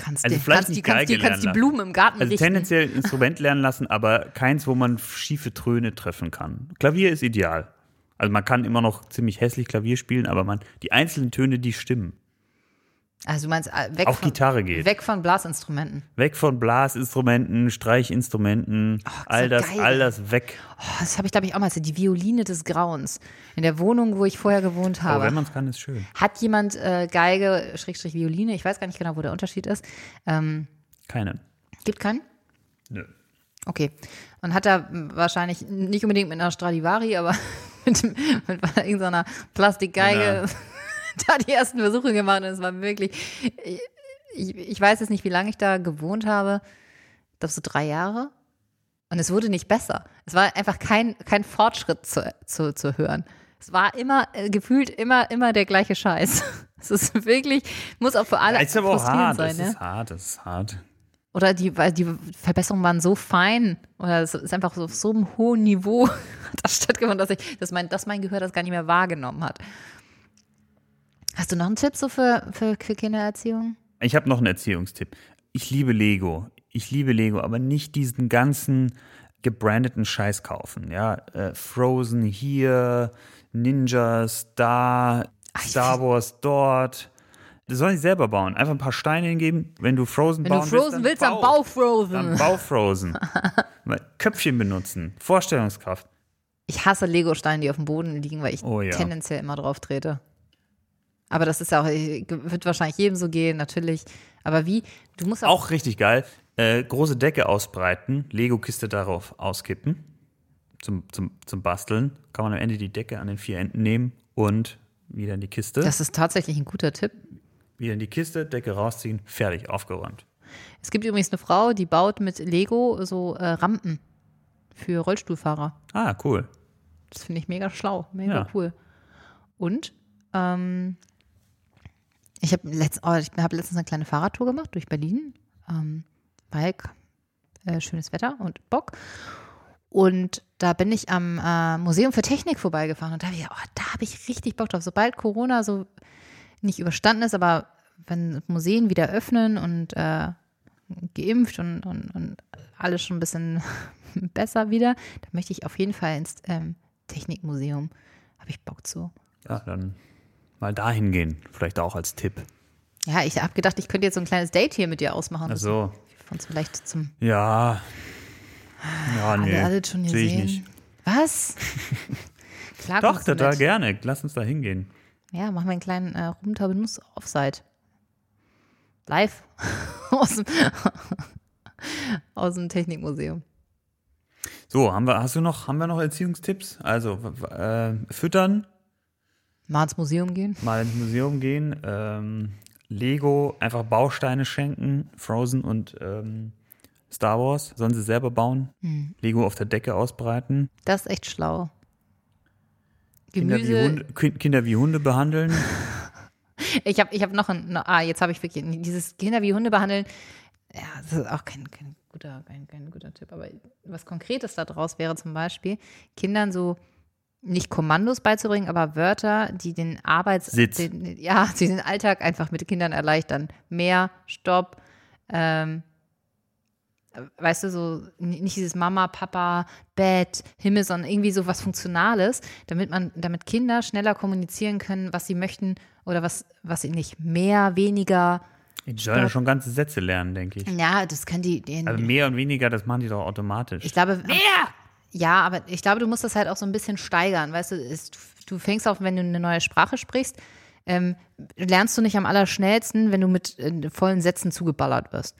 Kannst Also dir, vielleicht kannst, die, kannst, die, kannst die Blumen im Garten Also richten. tendenziell ein Instrument lernen lassen, aber keins, wo man schiefe Töne treffen kann. Klavier ist ideal. Also man kann immer noch ziemlich hässlich Klavier spielen, aber man die einzelnen Töne, die stimmen. Also du meinst, äh, weg Auch von, Gitarre geht. Weg von Blasinstrumenten. Weg von Blasinstrumenten, Streichinstrumenten, all so das, geil. all das weg. Oh, das habe ich, glaube ich, auch mal erzählt. Die Violine des Grauens. In der Wohnung, wo ich vorher gewohnt Aber habe. wenn man es kann, ist schön. Hat jemand äh, Geige, Schrägstrich Violine, ich weiß gar nicht genau, wo der Unterschied ist. Ähm, Keine. gibt keinen? Nö. Okay. Und hat er wahrscheinlich nicht unbedingt mit einer Stradivari, aber mit, mit irgendeiner Plastikgeige da die ersten Versuche gemacht. Und es war wirklich, ich, ich weiß jetzt nicht, wie lange ich da gewohnt habe. Ich glaube so drei Jahre. Und es wurde nicht besser. Es war einfach kein, kein Fortschritt zu, zu, zu hören. Es war immer, äh, gefühlt immer, immer der gleiche Scheiß. Es ist wirklich, muss auch für alle Ja, ist aber auch hart. sein. Es ne? ist hart, es ist hart. Oder die, weil die Verbesserungen waren so fein oder es ist einfach so auf so einem hohen Niveau das stattgefunden, dass ich, dass mein, dass mein Gehör das gar nicht mehr wahrgenommen hat. Hast du noch einen Tipp so für, für, für Kindererziehung? Ich habe noch einen Erziehungstipp. Ich liebe Lego. Ich liebe Lego, aber nicht diesen ganzen gebrandeten Scheiß kaufen. Ja, äh, Frozen hier, Ninjas da, Star Wars dort. Das sollen sie selber bauen. Einfach ein paar Steine hingeben. Wenn du Frozen Wenn du bauen Frozen willst, dann bau Frozen. Dann bau Frozen. Köpfchen benutzen. Vorstellungskraft. Ich hasse Lego-Steine, die auf dem Boden liegen, weil ich Oh ja. tendenziell immer drauf trete. Aber das ist ja auch, wird wahrscheinlich jedem so gehen, natürlich. Aber wie? Du musst auch, Auch richtig geil. Äh, große Decke ausbreiten, Lego-Kiste darauf auskippen. Zum, zum, zum Basteln. Kann man am Ende die Decke an den vier Enden nehmen und wieder in die Kiste. das ist tatsächlich ein guter Tipp. wieder in die Kiste, Decke rausziehen, fertig, aufgeräumt. Es gibt übrigens eine Frau, die baut mit Lego so äh, Rampen für Rollstuhlfahrer. Ah, cool. Das finde ich mega schlau, mega Ja. cool. Und ähm, ich habe letzt, oh, hab letztens eine kleine Fahrradtour gemacht durch Berlin, ähm, weil äh, schönes Wetter und Bock. Und da bin ich am äh, Museum für Technik vorbeigefahren und da habe ich, oh, da habe ich richtig Bock drauf. Sobald Corona so nicht überstanden ist, aber wenn Museen wieder öffnen und äh, geimpft und, und, und alles schon ein bisschen besser wieder, da möchte ich auf jeden Fall ins ähm, Technikmuseum. Habe ich Bock zu. Ja, dann mal dahin gehen. Vielleicht auch als Tipp. Ja, ich habe gedacht, ich könnte jetzt so ein kleines Date hier mit dir ausmachen. Dass wir uns vielleicht zum ja. Ja, nee. alle, alle schon Sehe ich nicht. Was? Klar Doch, total gerne. Lass uns da hingehen. Ja, machen wir einen kleinen äh, Rumtaube Nuss Offside. Live aus dem, aus dem Technikmuseum. So, haben wir, hast du noch, haben wir noch Erziehungstipps? Also, äh, füttern, Mal ins Museum gehen. mal ins Museum gehen, ähm, Lego, einfach Bausteine schenken, Frozen und ähm, Star Wars, sollen sie selber bauen, Hm. Lego auf der Decke ausbreiten, Das ist echt schlau. Kinder wie. Hunde, Ki- Kinder wie Hunde behandeln. Ich habe ich hab noch ein, no, ah, jetzt habe ich wirklich dieses Kinder wie Hunde behandeln. Ja, das ist auch kein, kein, guter, kein, kein guter Tipp. Aber was Konkretes daraus wäre zum Beispiel, Kindern so nicht Kommandos beizubringen, aber Wörter, die den Arbeits... Den, ja, die den Alltag einfach mit Kindern erleichtern. Mehr, Stopp, ähm, weißt du, so nicht dieses Mama, Papa, Bett, Himmel, sondern irgendwie so was Funktionales, damit man, damit Kinder schneller kommunizieren können, was sie möchten oder was, was sie nicht. Mehr, weniger. Die sollen ja schon ganze Sätze lernen, denke ich. Ja, das können die. die Also mehr und weniger, das machen die doch automatisch. ich glaube. Mehr! Ja, aber ich glaube, du musst das halt auch so ein bisschen steigern. Weißt du, ist, du fängst auch, wenn du eine neue Sprache sprichst, ähm, lernst du nicht am allerschnellsten, wenn du mit äh, vollen Sätzen zugeballert wirst.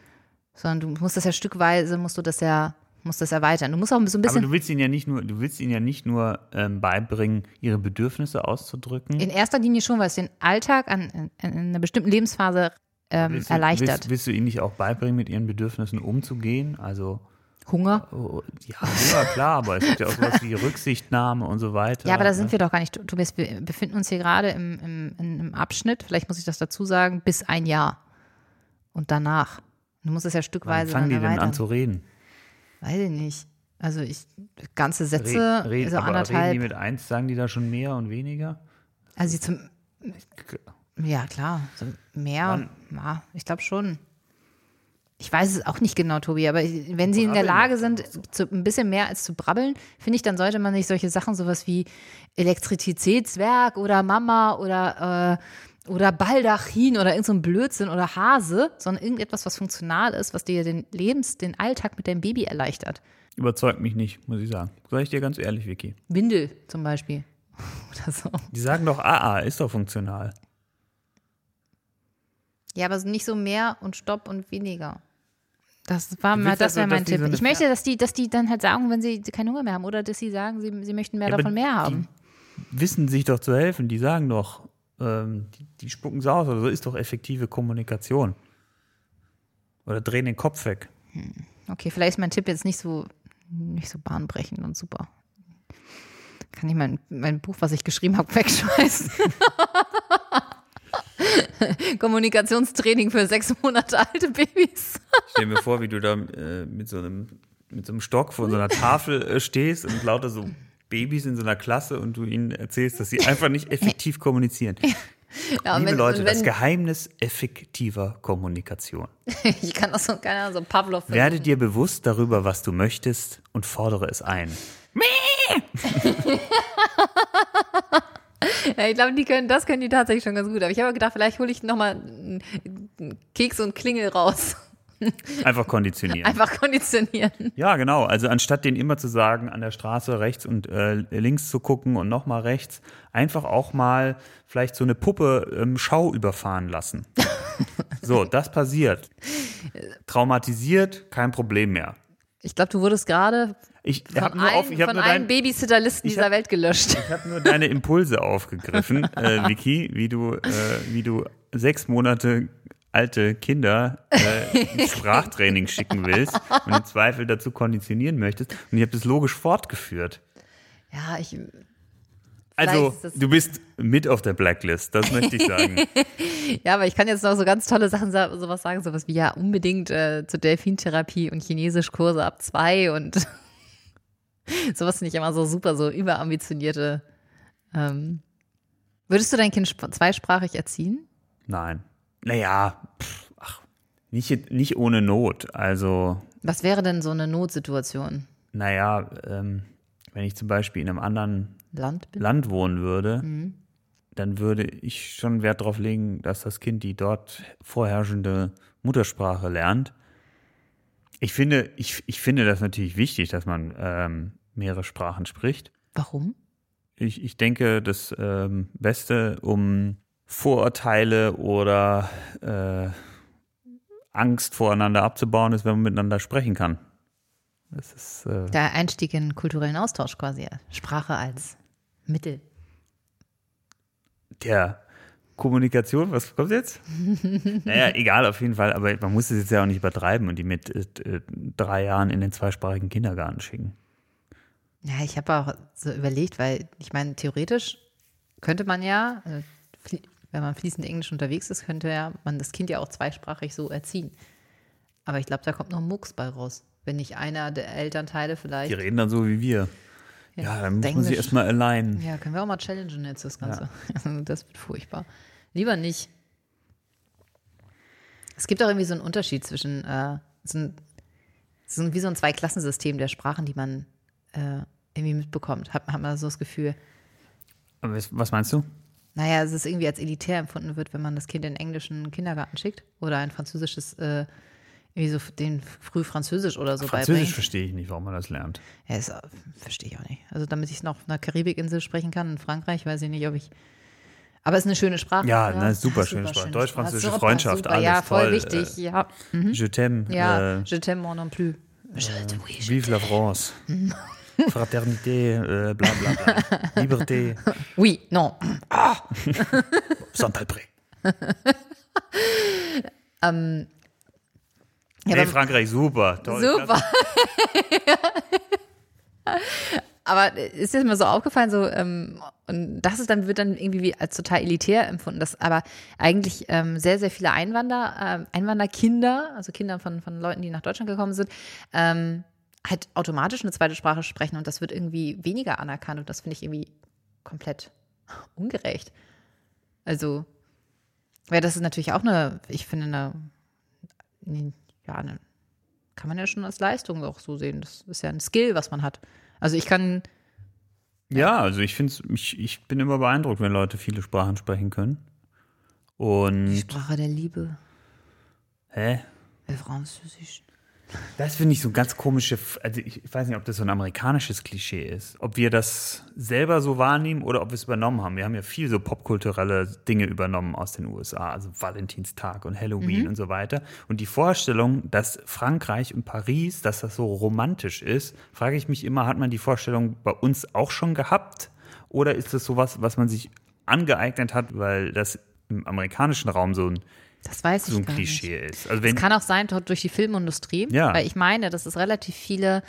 Sondern du musst das ja stückweise, musst du das ja, musst das erweitern. Du musst auch so ein Aber bisschen. du willst ihnen ja nicht nur, du willst ihnen ja nicht nur ähm, beibringen, ihre Bedürfnisse auszudrücken. In erster Linie schon, weil es den Alltag an, in, in einer bestimmten Lebensphase ähm, willst, du, erleichtert. willst, willst du ihnen nicht auch beibringen, mit ihren Bedürfnissen umzugehen? Also Hunger. oh, ja, ja, klar, aber es gibt ja auch sowas wie Rücksichtnahme und so weiter. Ja, aber da sind ne? wir doch gar nicht. Tobias, wir befinden uns hier gerade im, im, einem Abschnitt, vielleicht muss ich das dazu sagen, bis ein Jahr. Und danach. Du musst es ja Wann stückweise fangen die denn an zu reden? Weiß ich nicht. Also ich, ganze Sätze, reden, so aber reden anderthalb. die mit eins, sagen die da schon mehr und weniger? also zum, ja klar, so mehr, Wann- ja, ich glaube schon. Ich weiß es auch nicht genau, Tobi, aber wenn sie in der Lage sind, zu, ein bisschen mehr als zu brabbeln, finde ich, dann sollte man nicht solche Sachen, sowas wie Elektrizitätswerk oder Mama oder, äh, oder Baldachin oder irgend so Blödsinn oder Hase, sondern irgendetwas, was funktional ist, was dir den Lebens-, den Alltag mit deinem Baby erleichtert. Überzeugt mich nicht, muss ich sagen. Sag ich dir ganz ehrlich, Vicky. Windel zum Beispiel. Oder so. Die sagen doch, AA ist doch funktional. Ja, aber nicht so mehr und Stopp und weniger. Das war mal, das also, wäre mein dass die Tipp. so ich möchte, dass die, dass die dann halt sagen, wenn sie keinen Hunger mehr haben oder dass sie sagen, sie, sie möchten mehr Ja, davon mehr haben. Wissen sich doch zu helfen. Die sagen doch, ähm, die, die spucken es aus oder so ist doch effektive Kommunikation. Oder drehen den Kopf weg. Okay, vielleicht ist mein Tipp jetzt nicht so, nicht so bahnbrechend und super. Kann ich mein, mein Buch, was ich geschrieben habe, wegschmeißen? Kommunikationstraining für sechs Monate alte Babys. Stell mir vor, wie du da äh, mit, so einem, mit so einem Stock vor so einer Tafel äh, stehst und lauter so Babys in so einer Klasse und du ihnen erzählst, dass sie einfach nicht effektiv kommunizieren. Ja, Liebe wenn- Leute, und das wenn- Geheimnis effektiver Kommunikation. Ich kann das so, keine Ahnung, so Pavlov. Werde dir bewusst darüber, was du möchtest und fordere es ein. Ja, ich glaube, die können, das können die tatsächlich schon ganz gut. Aber ich habe gedacht, vielleicht hole ich nochmal einen Keks und Klingel raus. Einfach konditionieren. Einfach konditionieren. Ja, genau. Also anstatt den immer zu sagen, an der Straße rechts und äh, links zu gucken und nochmal rechts, einfach auch mal vielleicht so eine Puppe ähm, Schau überfahren lassen. so, das passiert. Traumatisiert, kein Problem mehr. Ich glaube, du wurdest gerade Ich von, habe nur, auf, allen, ich hab nur, dein, Babysitterlisten dieser hab- Welt gelöscht. ich hab nur deine Impulse aufgegriffen, äh, Vicky, wie du, äh, wie du sechs Monate alte Kinder äh, ins Sprachtraining schicken willst und im Zweifel dazu konditionieren möchtest. Und ich habe das logisch fortgeführt. Ja, ich. Also, du bist mit auf der Blacklist, das möchte ich sagen. Ja, aber ich kann jetzt noch so ganz tolle Sachen, sa- sowas sagen, sowas wie ja unbedingt äh, zur Delfintherapie und Chinesischkurse ab zwei und sowas finde ich immer so super, so überambitionierte. Ähm. Würdest du dein Kind sp- zweisprachig erziehen? Nein. Naja, pff, ach, nicht, nicht ohne Not. Also, Was wäre denn so eine Notsituation? naja, ähm, wenn ich zum Beispiel in einem anderen Land bin? Land wohnen würde, Mhm. dann würde ich schon Wert darauf legen, dass das Kind die dort vorherrschende Muttersprache lernt. Ich finde, ich, ich finde das natürlich wichtig, dass man ähm, mehrere Sprachen spricht. Warum? Ich, ich denke, das ähm, Beste, um Vorurteile oder äh, Angst voreinander abzubauen, ist, wenn man miteinander sprechen kann. Das ist äh, Der Einstieg in kulturellen Austausch quasi. Sprache als Mittel. der Kommunikation, was kommt jetzt? naja, egal auf jeden Fall, aber man muss es jetzt ja auch nicht übertreiben und die mit äh, drei Jahren in den zweisprachigen Kindergarten schicken. Ja, ich habe auch so überlegt, weil ich meine, theoretisch könnte man ja, äh, wenn man fließend Englisch unterwegs ist, könnte ja man das Kind ja auch zweisprachig so erziehen. Aber ich glaube, da kommt noch ein Mucks bei raus. Wenn nicht einer der Elternteile vielleicht. Die reden dann so wie wir. Ja, dann muss man sie erstmal allein. Ja, können wir auch mal challengen jetzt das Ganze. Das wird furchtbar. Lieber nicht. Es gibt auch irgendwie so einen Unterschied zwischen, äh, so ein, so ein, wie so ein Zweiklassensystem der Sprachen, die man äh, irgendwie mitbekommt. Hat, hat man so das Gefühl. Aber was- Was meinst du? Naja, es ist irgendwie als elitär empfunden wird, wenn man das Kind in den englischen Kindergarten schickt oder ein französisches, äh, irgendwie so den früh Französisch oder so Französisch beibringt. verstehe ich nicht, warum man das lernt. Ja, das äh, verstehe ich auch nicht. Also damit ich noch auf einer Karibikinsel sprechen kann, in Frankreich, weiß ich nicht, ob ich. Aber es ist eine schöne Sprache. Ja, ne, super schöne Sprache. Deutsch-französische Super, Freundschaft, super. alles Ja, voll toll. wichtig. Ja, Je t'aime. ja. Äh, je t'aime moi non plus. Je t'aime, oui, je- vive la France. Fraternité, äh, bla bla bla. Liberté, Oui, non. Santalpré. Ja, aber- Frankreich, super. Toll. Super. Aber ist dir mal so aufgefallen, so, ähm, und das ist dann, wird dann irgendwie wie als total elitär empfunden, dass aber eigentlich ähm, sehr, sehr viele Einwander, ähm, Einwanderkinder, also Kinder von, von Leuten, die nach Deutschland gekommen sind, ähm, halt automatisch eine zweite Sprache sprechen und das wird irgendwie weniger anerkannt und das finde ich irgendwie komplett ungerecht. Also, ja, das ist natürlich auch eine, ich finde, eine, nee, ja, kann man ja schon als Leistung auch so sehen. Das ist ja ein Skill, was man hat. Also ich kann, Ja, also ich finde ich, ich bin immer beeindruckt, wenn Leute viele Sprachen sprechen können. die Und Sprache der Liebe, hä? äh, Französisch. Das finde ich so ein ganz komische, also ich weiß nicht, ob das so ein amerikanisches Klischee ist. Ob wir das selber so wahrnehmen oder ob wir es übernommen haben. Wir haben ja viel so popkulturelle Dinge übernommen aus den USA, also Valentinstag und Halloween und so weiter. Und die Vorstellung, dass Frankreich und Paris, dass das so romantisch ist, frage ich mich immer, hat man die Vorstellung bei uns auch schon gehabt? Oder ist das sowas, was man sich angeeignet hat, weil das im amerikanischen Raum so ein, Das weiß ich so ein gar nicht. Klischee ist? Also Es kann auch sein dort durch die Filmindustrie, Ja. weil ich meine, dass es relativ viele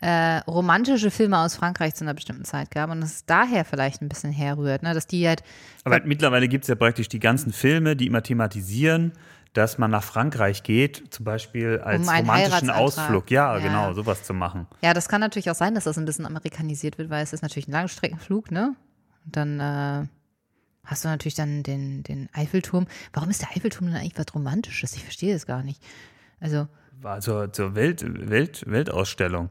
äh, romantische Filme aus Frankreich zu einer bestimmten Zeit gab und dass es daher vielleicht ein bisschen herrührt, ne? dass die halt, Aber mittlerweile gibt es ja praktisch die ganzen Filme, die immer thematisieren, dass man nach Frankreich geht, zum Beispiel als Um romantischen. Ausflug. Ja, Ja. genau, sowas zu machen. ja, das kann natürlich auch sein, dass das ein bisschen amerikanisiert wird, weil es ist natürlich ein Langstreckenflug, ne? Und dann äh, hast du natürlich dann den, den Eiffelturm. Warum ist der Eiffelturm denn eigentlich was Romantisches? Ich verstehe das gar nicht. Also, War zur, zur Welt, Welt, Weltausstellung.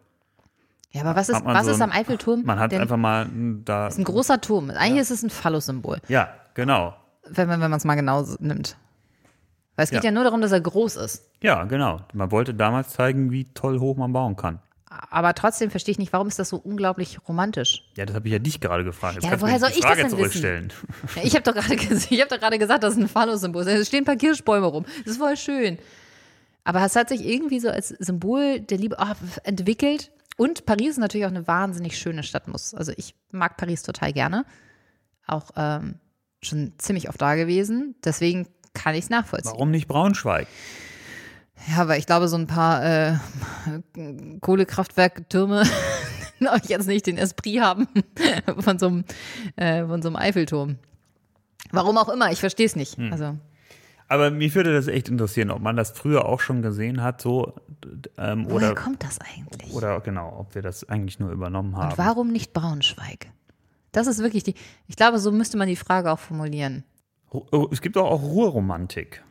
ja, aber was ist, was so ist am Eiffelturm? Man hat denn, einfach mal da. ist ein großer Turm. Eigentlich ist es ein Phallus-Symbol. Ja, genau. wenn man wenn es mal genau nimmt. Weil es geht Ja. ja. nur darum, dass er groß ist. Ja, genau. Man wollte damals zeigen, wie toll hoch man bauen kann. Aber trotzdem verstehe ich nicht, warum ist das so unglaublich romantisch? Ja, das habe ich ja dich gerade gefragt. Jetzt Ja, woher soll ich das denn wissen? zurückstellen. Ja, Ich habe doch gerade ich hab doch gerade gesagt, das ist ein Phallus-Symbol. Es stehen ein paar Kirschbäume rum. Das ist voll schön. Aber es hat sich irgendwie so als Symbol der Liebe ah, entwickelt. Und Paris ist natürlich auch eine wahnsinnig schöne Stadt. Muss. Also ich mag Paris total gerne. Auch ähm, schon ziemlich oft da gewesen. Deswegen kann ich es nachvollziehen. Warum nicht Braunschweig? Ja, weil ich glaube, so ein paar äh, Kohlekraftwerktürme glaube ich jetzt nicht den Esprit haben von so einem, äh, von so einem Eiffelturm. Warum auch immer, ich verstehe es nicht. Also, Aber mich würde das echt interessieren, ob man das früher auch schon gesehen hat, so ähm, woher oder kommt das eigentlich? oder genau, ob wir das eigentlich nur übernommen haben. Und warum nicht Braunschweig? Das ist wirklich die, ich glaube, so müsste man die Frage auch formulieren. Oh, Es gibt auch, auch Ruhrromantik,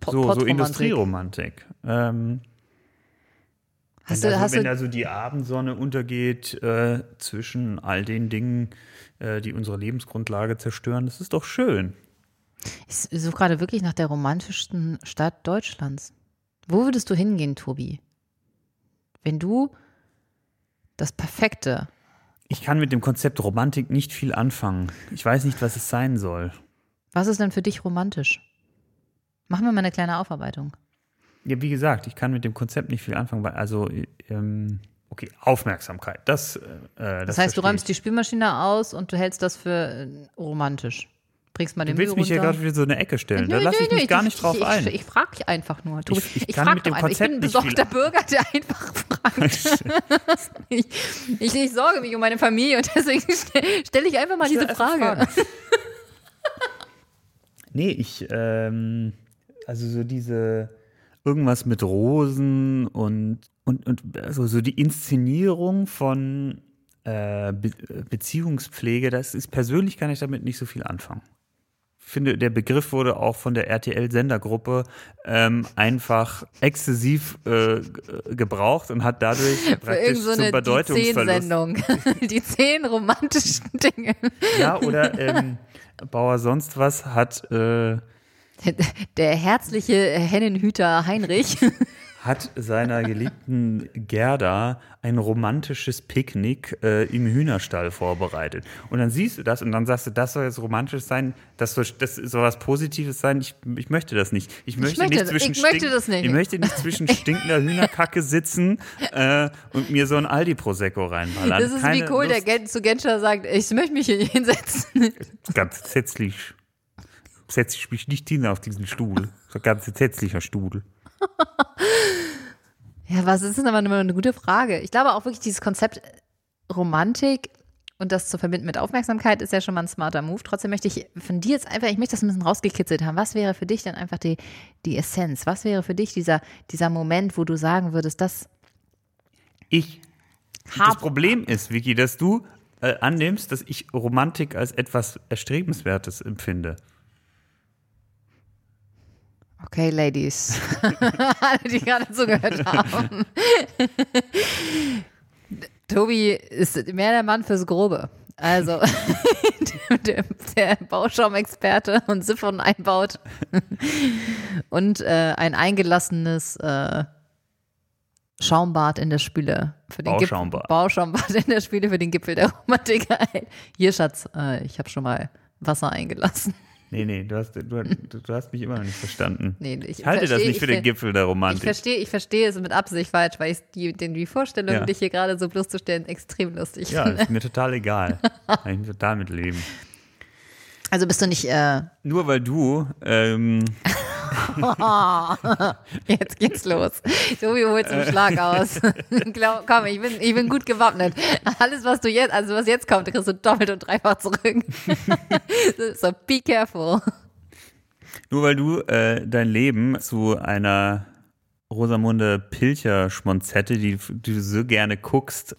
Po- so, so. Industrieromantik. Ähm, wenn du, da, so, wenn da so die Abendsonne untergeht äh, zwischen all den Dingen, äh, die unsere Lebensgrundlage zerstören, das ist doch schön. ich suche gerade wirklich nach der romantischsten Stadt Deutschlands. Wo würdest du hingehen, Tobi? Wenn du das perfekte Ich kann mit dem Konzept Romantik nicht viel anfangen. Ich weiß nicht, was es sein soll. Was ist denn für dich romantisch? Machen wir mal eine kleine Aufarbeitung. Ja, wie gesagt, ich kann mit dem Konzept nicht viel anfangen, weil also ähm, okay, Aufmerksamkeit. Das, äh, das, Das, heißt, du räumst die Spülmaschine aus und du hältst das für äh, romantisch. Bringst mal den Du willst Müll mich hier runter. gerade wieder so eine Ecke stellen. Da Nö, lasse nö, ich nö, mich gar nicht drauf ich, ein. Ich, ich frage dich einfach nur. Tobi. Ich- ich Ich, kann frag mit doch dem einfach. Ich bin ein besorgter Bürger, der einfach fragt. ich, ich, sorge mich um meine Familie und deswegen stelle stell ich einfach mal diese Frage. Nee, ich, ähm, also so diese, irgendwas mit Rosen und, und, und also so die Inszenierung von äh, Be Beziehungspflege, das ist persönlich kann ich damit nicht so viel anfangen. Ich finde, der Begriff wurde auch von der RTL-Sendergruppe ähm, einfach exzessiv äh, gebraucht und hat dadurch praktisch irgendeine zum die Bedeutungsverlust. Sendung Die zehn romantischen Dinge. Ja, oder ähm, Bauer sonst was hat äh, Der herzliche Hennenhüter Heinrich. hat seiner geliebten Gerda ein romantisches Picknick äh, im Hühnerstall vorbereitet. Und dann siehst du das und dann sagst du, das soll jetzt romantisch sein, das soll, das soll was Positives sein. Ich, ich möchte das nicht. Ich möchte, möchte nicht zwischen ich möchte das nicht. Ich möchte nicht zwischen stinkender Hühnerkacke sitzen äh, und mir so ein Aldi Prosecco reinballern. Das ist Keine wie Kohl, der Lust. Gen zu Genscher sagt, ich möchte mich hier hinsetzen. Ganz zätzlich. Setze ich mich nicht hin auf diesen Stuhl. So ein ganz zätzlicher Stuhl. Ja, was ist denn aber immer eine gute Frage? Ich glaube auch wirklich dieses Konzept Romantik und das zu verbinden mit Aufmerksamkeit ist ja schon mal ein smarter Move. Trotzdem möchte ich von dir jetzt einfach, ich möchte das ein bisschen rausgekitzelt haben. Was wäre für dich denn einfach die, die Essenz? Was wäre für dich dieser, dieser Moment, wo du sagen würdest, das Ich. Das Hab- Problem ist, Vicky, dass du äh, annimmst, dass ich Romantik als etwas Erstrebenswertes empfinde. Okay, Ladies. Alle, die gerade zugehört haben. Tobi ist mehr der Mann fürs Grobe. Also, der, der Bauschaumexperte und Siphon einbaut und äh, ein eingelassenes äh, Schaumbad in der Spüle. Für den Bauschaumbad. Gipfel, Bauschaumbad in der Spüle für den Gipfel der Romantik. Hier, Schatz, äh, ich habe schon mal Wasser eingelassen. Nee, nee, du hast, du, du hast mich immer noch nicht verstanden. Nee, ich, Ich halte das verstehe- nicht für ich den Gipfel der Ich Romantik. verstehe, ich verstehe es mit Absicht falsch, weil ich die, den, die Vorstellung, Ja. dich hier gerade so bloßzustellen, extrem lustig Ja, finde. ist mir total egal. Ich total mitleben. Also bist du nicht, äh, Nur weil du, ähm, jetzt geht's los. Tobi holt zum Schlag aus. Komm, ich bin, ich bin gut gewappnet. Alles, was du jetzt, also was jetzt kommt, kriegst du doppelt und dreifach zurück. so, be careful. nur weil du äh, dein Leben zu einer Rosamunde Pilcher-Schmonzette, die, die du so gerne guckst,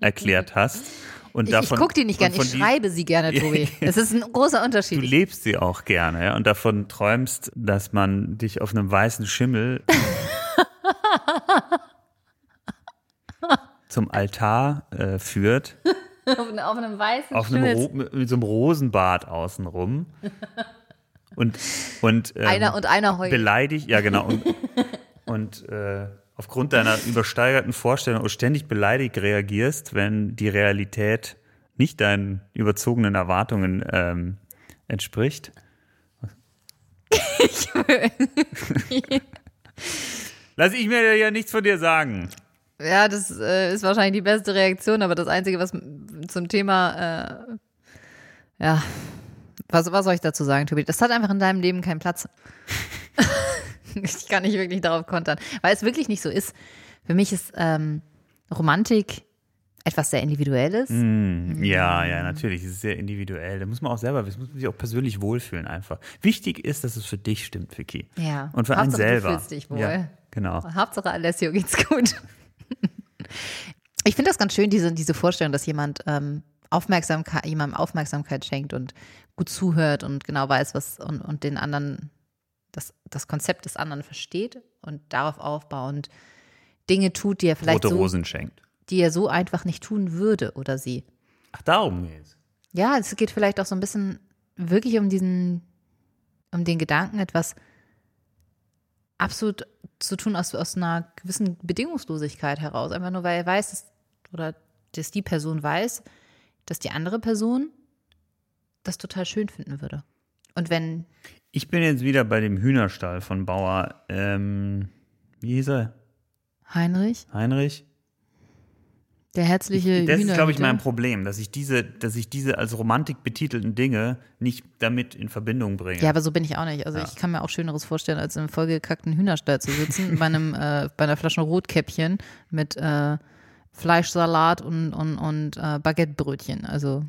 erklärt hast. Und Ich, davon, ich gucke die nicht und gern, von ich schreibe sie gerne, Tobi. Es ist ein großer Du Unterschied. lebst sie auch gerne ja, und davon träumst, dass man dich auf einem weißen Schimmel zum Altar äh, führt, auf, auf einem weißen auf einem Schimmel. Mit, so einem Rosenbad außenrum und und ähm, Einer und einer heult. beleidigt, ja genau und, und äh, aufgrund deiner übersteigerten Vorstellung ständig beleidigt reagierst, wenn die Realität nicht deinen überzogenen Erwartungen ähm, entspricht. Lass ich mir ja nichts von dir sagen. Ja, das äh, ist wahrscheinlich die beste Reaktion, aber das Einzige, was zum Thema, äh, ja, was, was soll ich dazu sagen, Tobi? Das hat einfach in deinem Leben keinen Platz. ich kann nicht wirklich darauf kontern, weil es wirklich nicht so ist. Für mich ist ähm, Romantik etwas sehr Individuelles. Mhm. Ja, ja, natürlich. Es ist sehr individuell. Da muss man auch selber wissen, muss man sich auch persönlich wohlfühlen einfach. Wichtig ist, dass es für dich stimmt, Vicky. Ja. Und für einen Hauptsache, du selber. fühlst dich wohl. Ja, genau. Hauptsache Alessio geht's gut. Ich finde das ganz schön, diese, diese Vorstellung, dass jemand ähm, Aufmerksamkeit, jemandem Aufmerksamkeit schenkt und gut zuhört und genau weiß, was und, und den anderen, das, das Konzept des anderen versteht und darauf aufbauend Dinge tut, die er vielleicht Rote so, Rosen schenkt. die er so einfach nicht tun würde oder sie. Ach, darum geht's. Ja, es geht vielleicht auch so ein bisschen wirklich um diesen, um den Gedanken, etwas absolut zu tun aus, aus einer gewissen Bedingungslosigkeit heraus. Einfach nur, weil er weiß, dass, oder dass die Person weiß, dass die andere Person das total schön finden würde. Und wenn, Ich bin jetzt wieder bei dem Hühnerstall von Bauer, ähm, wie hieß er? Heinrich, Heinrich? der herzliche Das ist, glaube ich, mein Problem, dass ich diese, dass ich diese als Romantik betitelten Dinge nicht damit in Verbindung bringe. Ja, aber so bin ich auch nicht. Also ich kann mir auch Schöneres vorstellen, als im vollgekackten Hühnerstall zu sitzen, bei einem, äh, bei einer Flasche Rotkäppchen mit äh, Fleischsalat und, und, und äh, Baguettebrötchen. Also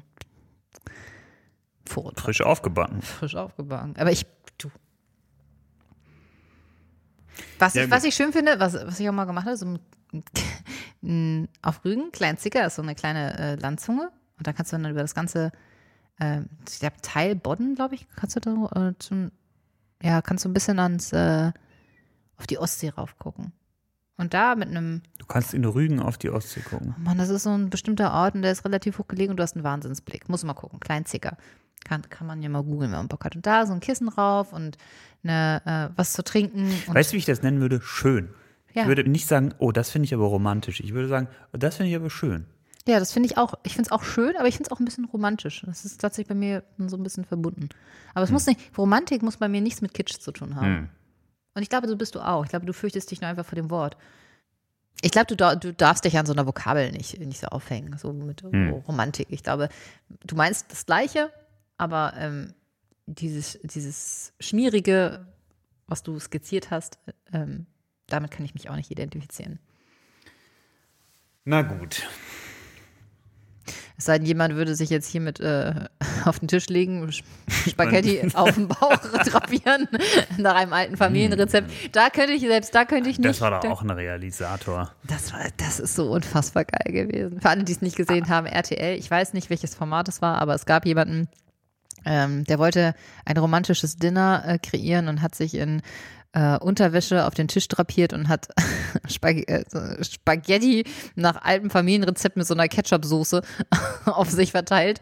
Vorurteil. Frisch aufgebacken. frisch aufgebacken. Aber ich, du. Was, Ja, ich, was ich schön finde, was, was ich auch mal gemacht habe, so ein, auf Rügen, kleinen Zicker, ist so eine kleine äh, Landzunge. Und da kannst du dann über das ganze, äh, ich glaube, Teil Bodden, glaube ich, kannst du da äh, zum, ja, kannst du ein bisschen ans, äh, auf die Ostsee raufgucken. Und da mit einem, Du kannst in Rügen auf die Ostsee gucken. Mann, das ist so ein bestimmter Ort und der ist relativ hoch gelegen und du hast einen Wahnsinnsblick. Muss mal gucken, klein Zicker. Kann, kann man ja mal googeln, wenn man Bock hat. Und da so ein Kissen drauf und eine, äh, was zu trinken. Weißt du, wie ich das nennen würde? Schön. Ja. Ich würde nicht sagen, oh, das finde ich aber romantisch. Ich würde sagen, das finde ich aber schön. ja, das finde ich auch, ich finde es auch schön, aber ich finde es auch ein bisschen romantisch. Das ist tatsächlich bei mir so ein bisschen verbunden. Aber es muss nicht, Romantik muss bei mir nichts mit Kitsch zu tun haben. Hm. Und ich glaube, so bist du auch. Ich glaube, du fürchtest dich nur einfach vor dem Wort. Ich glaube, du, du darfst dich an so einer Vokabel nicht, nicht so aufhängen, so mit Romantik. Ich glaube, du meinst das Gleiche, aber ähm, dieses, dieses Schmierige, was du skizziert hast, ähm, damit kann ich mich auch nicht identifizieren. Na gut. Es sei denn, jemand würde sich jetzt hier mit äh, auf den Tisch legen, Spaghetti auf den Bauch drapieren, nach einem alten Familienrezept. Da könnte ich, selbst da könnte ich nicht. Das war doch da- auch ein Realisator. Das, war, das ist so unfassbar geil gewesen. Für alle, die es nicht gesehen haben, RTL, ich weiß nicht, welches Format es war, aber es gab jemanden, ähm, der wollte ein romantisches Dinner äh, kreieren und hat sich in äh, Unterwäsche auf den Tisch drapiert und hat Spag äh, Spaghetti nach altem Familienrezept mit so einer Ketchup-Soße auf sich verteilt.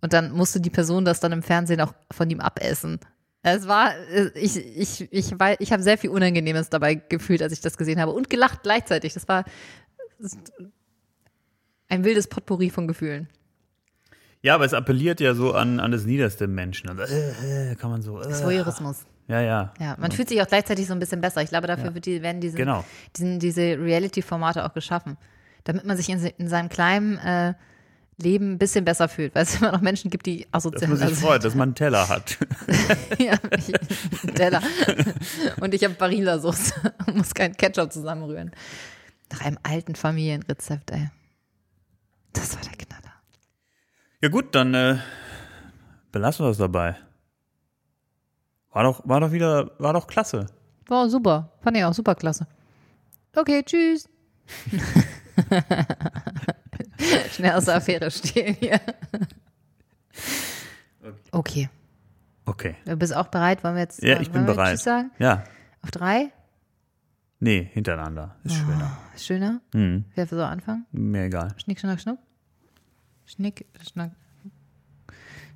Und dann musste die Person das dann im Fernsehen auch von ihm abessen. Es war, äh, ich, ich, ich, weil, ich habe sehr viel Unangenehmes dabei gefühlt, als ich das gesehen habe und gelacht gleichzeitig. Das war ein wildes Potpourri von Gefühlen. Ja, aber es appelliert ja so an, an das Niederste im Menschen. Also, äh, äh, kann man so. Äh. Das Voyeurismus. Ja, ja. Ja, man fühlt sich auch gleichzeitig so ein bisschen besser. Ich glaube, dafür Ja. werden diese, Genau. diesen, diese Reality-Formate auch geschaffen. Damit man sich in, in seinem kleinen äh, Leben ein bisschen besser fühlt, weil es immer noch Menschen gibt, die Dass asozial man sich sind. freut, dass man einen Teller hat. ja, ich, einen Teller. Und ich habe Barilla-Sauce und muss keinen Ketchup zusammenrühren. Nach einem alten Familienrezept, ey. Das war der Knaller. Ja, gut, dann äh, belassen wir es dabei. War doch, war doch wieder, war doch klasse. War super. Fand ich auch super klasse. Okay, tschüss. Schnell aus der Affäre stehlen hier. Okay. Okay. Du bist auch bereit? Wollen wir jetzt Ja, ich bin wir bereit. Tschüss sagen? Ja. Auf drei? Nee, hintereinander. Ist schöner. Ist schöner? Hm, Wer will so anfangen? mir egal. Schnick, schnack, schnuck? Schnick, schnack.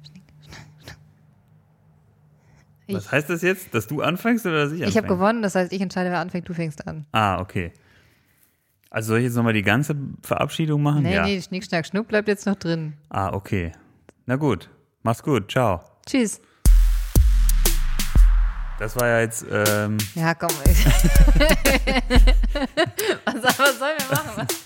Schnick, schnack, schnuck. Ich, Was heißt das jetzt? Dass du anfängst oder dass ich anfange? ich habe gewonnen, das heißt, ich entscheide, wer anfängt, du fängst an. Ah, okay. Also soll ich jetzt nochmal die ganze Verabschiedung machen? Nee, ja. nee, Schnick, schnack, schnuck bleibt jetzt noch drin. Ah, okay. Na gut. Mach's gut. Ciao. Tschüss. Das war ja jetzt, ähm, Ja, komm. was, was sollen wir machen? Was?